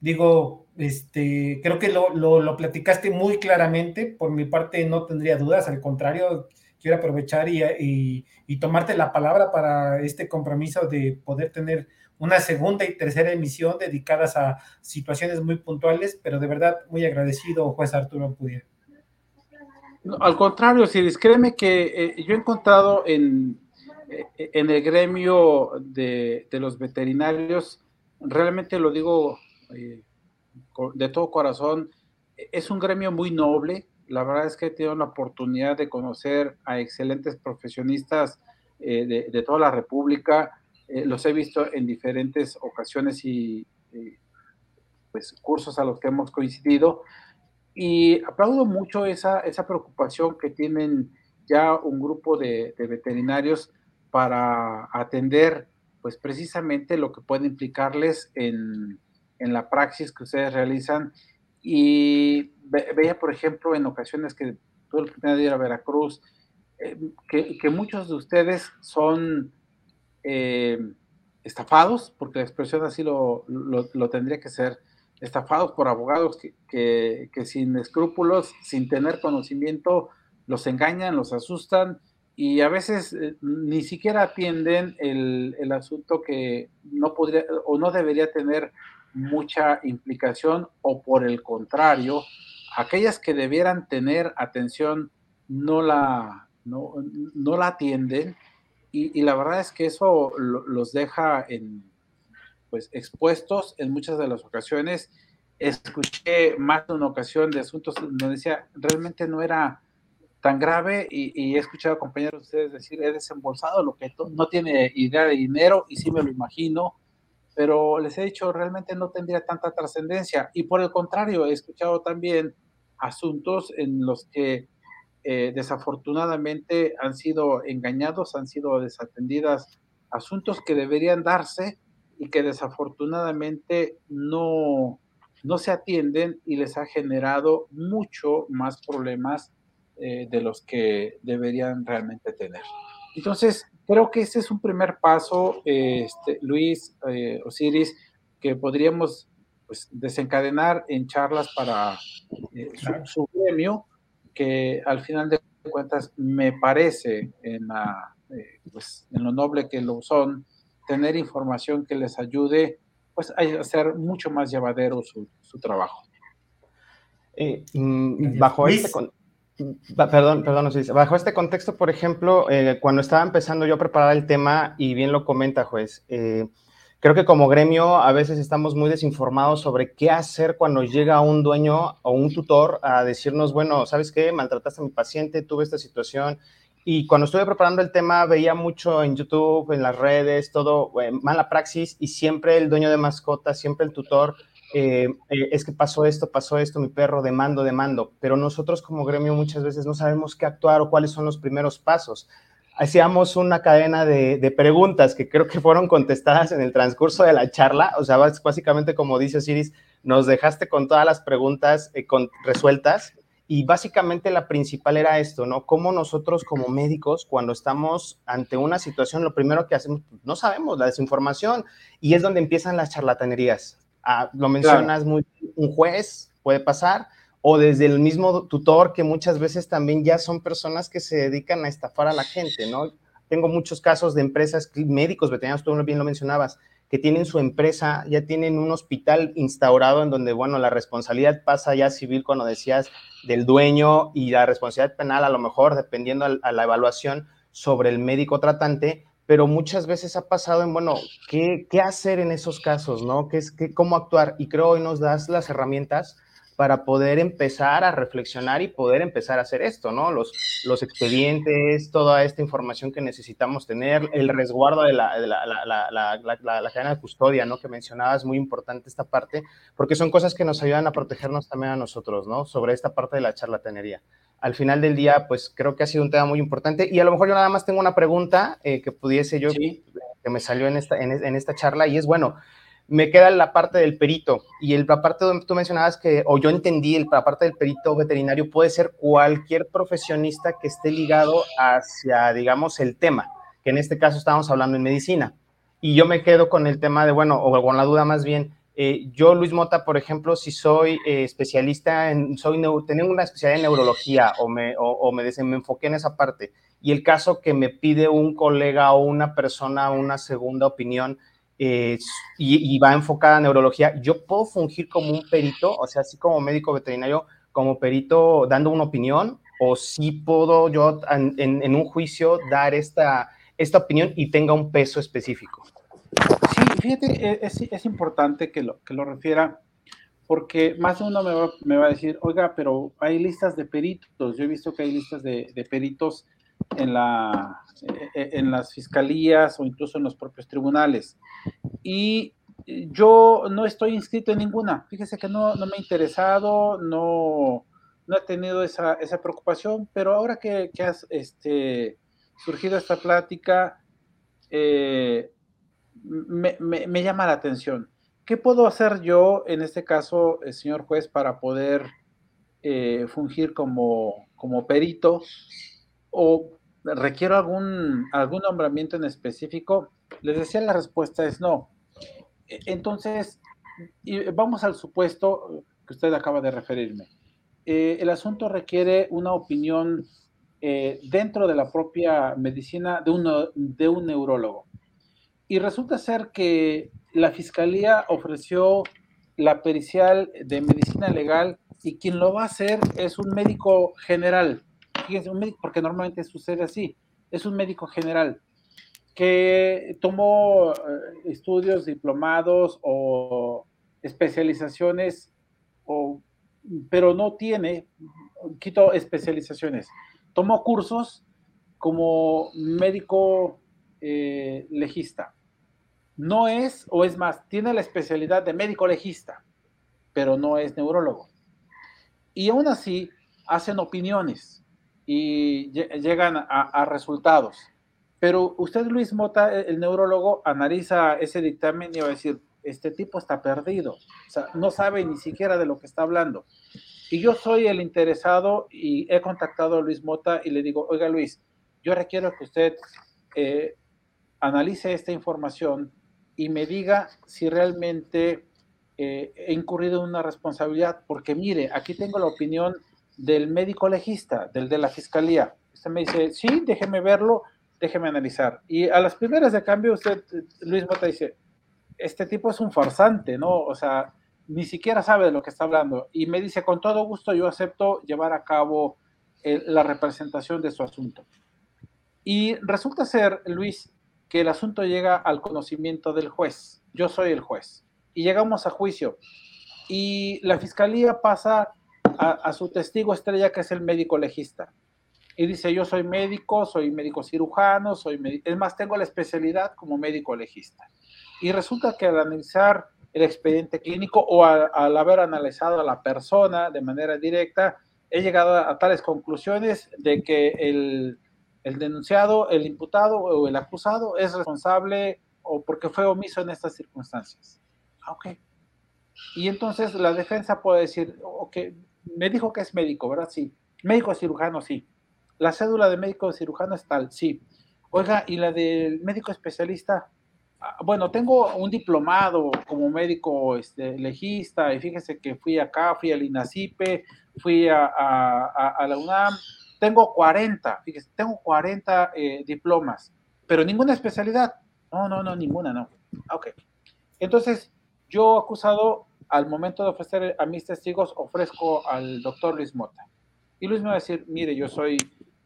Digo, este, creo que lo, lo, platicaste muy claramente, por mi parte no tendría dudas, al contrario, quiero aprovechar y, y, tomarte la palabra para este compromiso de poder tener una segunda y tercera emisión dedicadas a situaciones muy puntuales, pero de verdad muy agradecido, juez Arturo Pudier. al contrario, Siris, créeme que eh, yo he encontrado en, eh, en el gremio de, de los veterinarios, realmente lo digo eh, de todo corazón. Es un gremio muy noble. La verdad es que he tenido la oportunidad de conocer a excelentes profesionistas eh, de, toda la República. Eh, los he visto en diferentes ocasiones y pues, cursos a los que hemos coincidido. Y aplaudo mucho esa, esa preocupación que tienen ya un grupo de, de veterinarios para atender pues precisamente lo que puede implicarles en, en la praxis que ustedes realizan. Y veía, por ejemplo, en ocasiones que tuve el primer ir a Veracruz, eh, que, muchos de ustedes son eh, estafados, porque la expresión así lo, lo, tendría que ser, estafados por abogados que, que, sin escrúpulos, sin tener conocimiento, los engañan, los asustan y a veces eh, ni siquiera atienden el, el, asunto que no podría o no debería tener mucha implicación o por el contrario, aquellas que debieran tener atención no la, no, la atienden y, la verdad es que eso los deja en, pues, expuestos en muchas de las ocasiones. Escuché más de una ocasión de asuntos donde decía, realmente no era tan grave y, he escuchado compañeros de ustedes decir, he desembolsado lo que no tiene idea de dinero y sí me lo imagino pero les he dicho, realmente no tendría tanta trascendencia. Y por el contrario, he escuchado también asuntos en los que eh, desafortunadamente han sido engañados, han sido desatendidas, asuntos que deberían darse y que desafortunadamente no, no se atienden y les ha generado mucho más problemas eh, de los que deberían realmente tener. Entonces, Creo que ese es un primer paso, este, Luis, eh, Osiris, que podríamos pues, desencadenar en charlas para eh, su, gremio, que al final de cuentas me parece en, la, eh, pues, en lo noble que lo son, tener información que les ayude pues, a hacer mucho más llevadero su, su trabajo. Mm, bajo este, Perdón, perdón, bajo este contexto, por ejemplo, eh, cuando estaba empezando yo a preparar el tema, y bien lo comenta, juez, eh, creo que como gremio a veces estamos muy desinformados sobre qué hacer cuando llega un dueño o un tutor a decirnos, bueno, ¿sabes qué? Maltrataste a mi paciente, tuve esta situación. Y cuando estuve preparando el tema, veía mucho en YouTube, en las redes, todo, eh, mala praxis, y siempre el dueño de mascota, siempre el tutor, eh, eh, es que pasó esto, pasó esto, mi perro, demando, demando. Pero nosotros como gremio muchas veces no sabemos qué actuar o cuáles son los primeros pasos hacíamos una cadena de, preguntas que creo que fueron contestadas en el transcurso de la charla. O sea, básicamente, como dice Osiris, nos dejaste con todas las preguntas eh, resueltas. Y básicamente la principal era esto, ¿no? Cómo nosotros como médicos, cuando estamos ante una situación, lo primero que hacemos, no sabemos, la desinformación, y es donde empiezan las charlatanerías. Ah, lo mencionas muy, un juez puede pasar, o desde el mismo tutor, que muchas veces también ya son personas que se dedican a estafar a la gente, ¿no? Tengo muchos casos de empresas, médicos veterinarios, tú bien lo mencionabas, que tienen su empresa, ya tienen un hospital instaurado en donde, bueno, la responsabilidad pasa ya civil, cuando decías, del dueño y la responsabilidad penal, a lo mejor, dependiendo a, la evaluación sobre el médico tratante, pero muchas veces ha pasado en, bueno, ¿qué, qué hacer en esos casos, no? ¿Qué es, qué, ¿Cómo actuar? Y creo hoy nos das las herramientas para poder empezar a reflexionar y poder empezar a hacer esto, ¿no? Los, los expedientes, toda esta información que necesitamos tener, el resguardo de la, la, cadena de custodia, ¿no? Que mencionabas, muy importante esta parte, porque son cosas que nos ayudan a protegernos también a nosotros, ¿no? Sobre esta parte de la charlatanería. Al final del día, pues creo que ha sido un tema muy importante y a lo mejor yo nada más tengo una pregunta eh, que pudiese yo, que me salió en esta, en esta charla y es, bueno, me queda la parte del perito y el, la parte donde tú mencionabas que, o yo entendí, el, la parte del perito veterinario puede ser cualquier profesionista que esté ligado hacia, digamos, el tema, que en este caso estamos hablando en medicina. Y yo me quedo con el tema de, bueno, o con la duda más bien, eh, yo, Luis Mota, por ejemplo, si soy eh, especialista en, soy, tengo una especialidad en neurología o me, o, me, me enfoqué en esa parte, y el caso que me pide un colega o una persona una segunda opinión, eh, y, va enfocada a neurología, yo puedo fungir como un perito, o sea, así como médico veterinario, como perito dando una opinión, o si puedo yo en, un juicio dar esta, esta opinión y tenga un peso específico. Sí, fíjate, e, es, es importante que lo, que lo refiera, porque más de uno me va, me va, a decir, oiga, pero hay listas de peritos, yo he visto que hay listas de, de peritos en, la, eh, en las fiscalías o incluso en los propios tribunales. Y yo no estoy inscrito en ninguna. Fíjese que no, no me ha interesado, no, no he tenido esa, esa preocupación, pero ahora que, que has este, surgido esta plática, eh, me, me, llama la atención. ¿Qué puedo hacer yo, en este caso, señor juez, para poder eh, fungir como, como perito o requiero algún, algún nombramiento en específico, les decía la respuesta es no. E, entonces, vamos al supuesto que usted acaba de referirme. Eh, el asunto requiere una opinión eh, dentro de la propia medicina de un, de un neurólogo. Y resulta ser que la fiscalía ofreció la pericial de medicina legal y quien lo va a hacer es un médico general un médico, porque normalmente sucede así, es un médico general que tomó eh, estudios diplomados o especializaciones, pero no tiene, quito especializaciones, tomó cursos como médico eh, legista. No es, o es más, tiene la especialidad de médico legista, pero no es neurólogo. Y aún así hacen opiniones y llegan a, resultados. Pero usted, Luis Mota, el neurólogo, analiza ese dictamen y va a decir, este tipo está perdido, o sea, no sabe ni siquiera de lo que está hablando. Y yo soy el interesado y he contactado a Luis Mota y le digo, oiga Luis, yo requiero que usted eh, analice esta información y me diga si realmente eh, he incurrido en una responsabilidad, porque mire, aquí tengo la opinión del médico legista, del de la fiscalía. Usted me dice, sí, déjeme verlo, déjeme analizar. Y a las primeras de cambio, usted, Luis Mota, dice, este tipo es un farsante, ¿no? O sea, ni siquiera sabe de lo que está hablando. Y me dice, con todo gusto, yo acepto llevar a cabo la representación de su asunto. Y resulta ser, Luis, que el asunto llega al conocimiento del juez. Yo soy el juez. Y llegamos a juicio. Y la fiscalía pasa a, su testigo estrella, que es el médico legista. Y dice, yo soy médico, soy médico cirujano, soy es más, tengo la especialidad como médico legista. Y resulta que al analizar el expediente clínico o al haber analizado a la persona de manera directa, he llegado a, tales conclusiones de que el, el, denunciado, el imputado o el acusado es responsable o porque fue omiso en estas circunstancias. Ah, ok. Y entonces la defensa puede decir, ok, me dijo que es médico, ¿verdad? Sí. Médico cirujano, sí. La cédula de médico cirujano es tal, sí. Oiga, ¿y la del médico especialista? Ah, bueno, tengo un diplomado como médico este, legista y fíjese que fui acá, fui al INACIPE, fui a, a, la UNAM, tengo 40, fíjese, tengo 40 eh, diplomas, pero ninguna especialidad. No, no, no, ninguna, no. Ok. Entonces, yo acusado, al momento de ofrecer a mis testigos, ofrezco al doctor Luis Mota. Y Luis me va a decir, mire, yo soy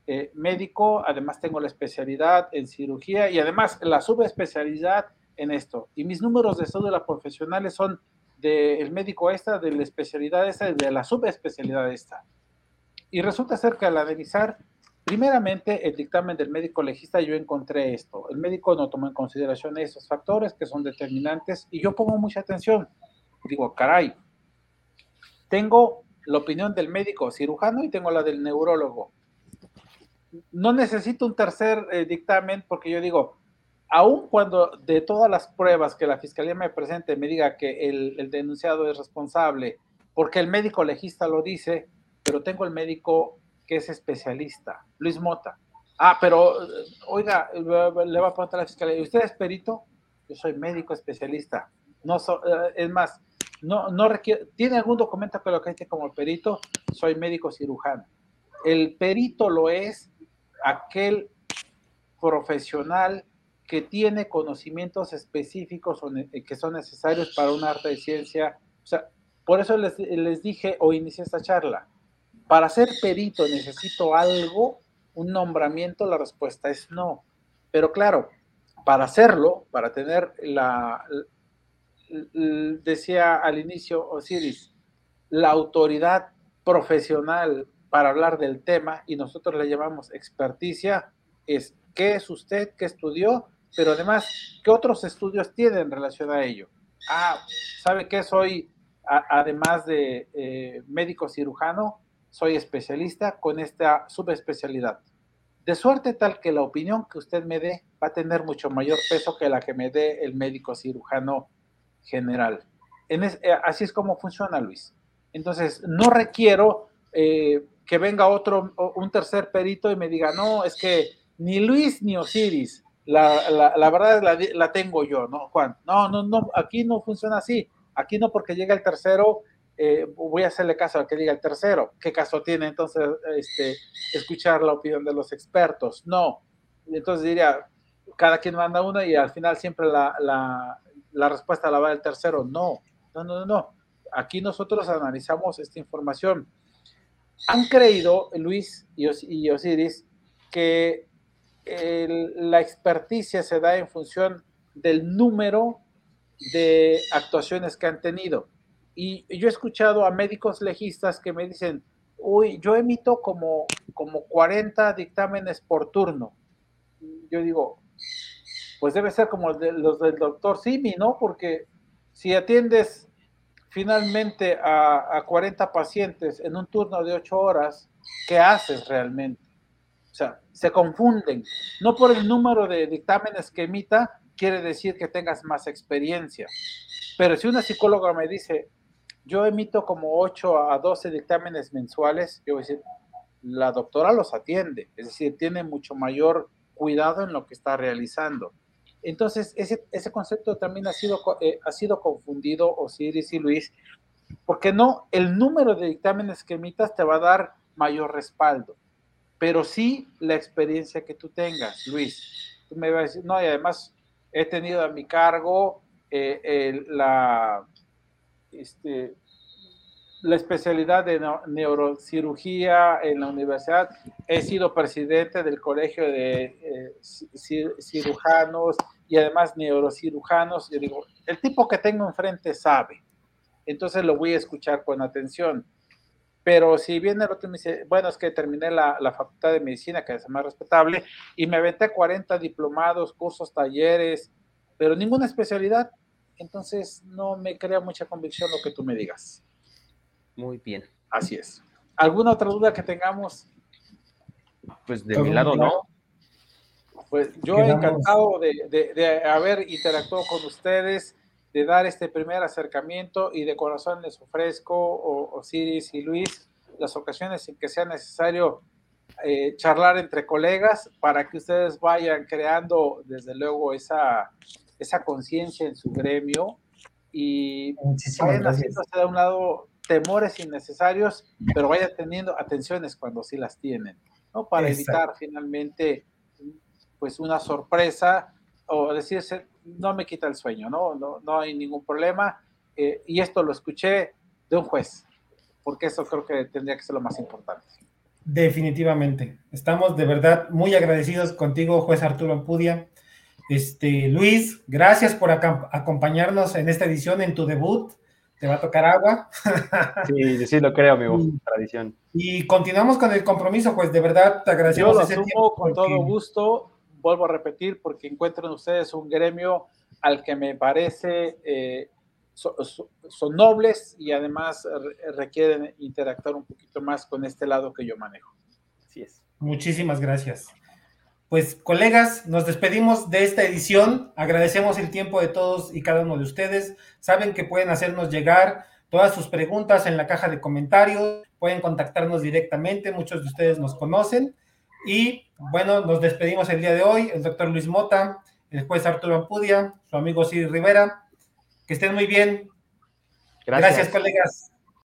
eh, médico, además tengo la especialidad en cirugía y además la subespecialidad en esto. Y mis números de cédula profesionales son del médico esta, de la especialidad esta y de la subespecialidad esta. Y resulta ser que al analizar, primeramente, el dictamen del médico legista, yo encontré esto. El médico no tomó en consideración esos factores que son determinantes y yo pongo mucha atención. Digo, caray, tengo la opinión del médico cirujano y tengo la del neurólogo no necesito un tercer eh, dictamen porque yo digo, aun cuando de todas las pruebas que la fiscalía me presente me diga que el, denunciado es responsable, porque el médico legista lo dice, pero tengo el médico que es especialista, Luis Mota. Ah, pero oiga, le va a preguntar a la fiscalía, ¿usted es perito? Yo soy médico especialista. No eh, es más, no, no requiere, ¿tiene algún documento que lo que dice como perito? Soy médico cirujano. El perito lo es aquel profesional que tiene conocimientos específicos que son necesarios para un arte de ciencia. O sea, por eso les, les dije o inicié esta charla. Para ser perito necesito algo, un nombramiento, la respuesta es no. Pero claro, para hacerlo, para tener la, decía al inicio Osiris, la autoridad profesional para hablar del tema y nosotros le llamamos experticia, es qué es usted, qué estudió, pero además, qué otros estudios tiene en relación a ello. Ah, ¿sabe qué? Soy, además de eh, médico cirujano, soy especialista con esta subespecialidad. De suerte tal que la opinión que usted me dé va a tener mucho mayor peso que la que me dé el médico cirujano general. En eh, así es como funciona, Luis. Entonces, no requiero eh, que venga otro, un tercer perito y me diga, no, es que ni Luis ni Osiris, la, la, la verdad la, la, tengo yo, ¿no, Juan? No, no, no, aquí no funciona así. Aquí no porque llega el tercero, eh, voy a hacerle caso al que diga el tercero. ¿Qué caso tiene entonces este, escuchar la opinión de los expertos? No. Entonces diría, cada quien manda una y al final siempre la, la, respuesta la va el tercero. No, no, no, no. no. Aquí nosotros analizamos esta información han creído, Luis y, Osiris, que la experticia se da en función del número de actuaciones que han tenido. Y yo he escuchado a médicos legistas que me dicen, uy, yo emito como, como 40 dictámenes por turno. Yo digo, pues debe ser como los del doctor Simi, ¿no? Porque si atiendes finalmente a, 40 pacientes en un turno de 8 horas, ¿qué haces realmente? O sea, se confunden. No por el número de dictámenes que emita, quiere decir que tengas más experiencia. Pero si una psicóloga me dice, yo emito como 8 a 12 dictámenes mensuales, yo voy a decir, la doctora los atiende, es decir, tiene mucho mayor cuidado en lo que está realizando. Entonces, ese, ese concepto también ha sido, eh, ha sido confundido, Osiris y Luis, porque no, el número de dictámenes que emitas te va a dar mayor respaldo, pero sí la experiencia que tú tengas, Luis. Tú me vas a decir, no, y además he tenido a mi cargo eh, la, este, la especialidad de neurocirugía en la universidad. He sido presidente del colegio de eh, cirujanos y además neurocirujanos. Yo digo, el tipo que tengo enfrente sabe. Entonces lo voy a escuchar con atención. Pero si viene el otro y me dice, bueno, es que terminé la, la facultad de medicina, que es más respetable, y me aventé 40 diplomados, cursos, talleres, pero ninguna especialidad, entonces no me crea mucha convicción lo que tú me digas. Muy bien. Así es. ¿Alguna otra duda que tengamos? Pues de mi lado no. Pues yo he encantado de, haber interactuado con ustedes, de dar este primer acercamiento y de corazón les ofrezco, Osiris y Luis, las ocasiones en que sea necesario eh, charlar entre colegas para que ustedes vayan creando desde luego esa, esa conciencia en su gremio y vayan haciéndose de un lado temores innecesarios, pero vayan teniendo atenciones cuando sí las tienen, ¿no? Para evitar finalmente pues una sorpresa o decirse, no me quita el sueño, ¿no? No, no hay ningún problema. Eh, y esto lo escuché de un juez, porque eso creo que tendría que ser lo más importante. Definitivamente. Estamos de verdad muy agradecidos contigo, juez Arturo Ampudia. Este, Luis, gracias por acompañarnos en esta edición, en tu debut. Te va a tocar agua. Sí, sí, lo creo, amigo. Tradición. Y continuamos con el compromiso, pues de verdad te agradecemos. Yo lo asumo con todo gusto. Vuelvo a repetir, porque encuentro en ustedes un gremio al que me parece eh, son nobles y además requieren interactuar un poquito más con este lado que yo manejo. Así es. Muchísimas gracias. Pues colegas, nos despedimos de esta edición. Agradecemos el tiempo de todos y cada uno de ustedes. Saben que pueden hacernos llegar todas sus preguntas en la caja de comentarios. Pueden contactarnos directamente. Muchos de ustedes nos conocen. Y bueno, nos despedimos el día de hoy. El doctor Luis Mota, el juez Arturo Ampudia, su amigo Siri Rivera. Que estén muy bien. Gracias, Gracias colegas.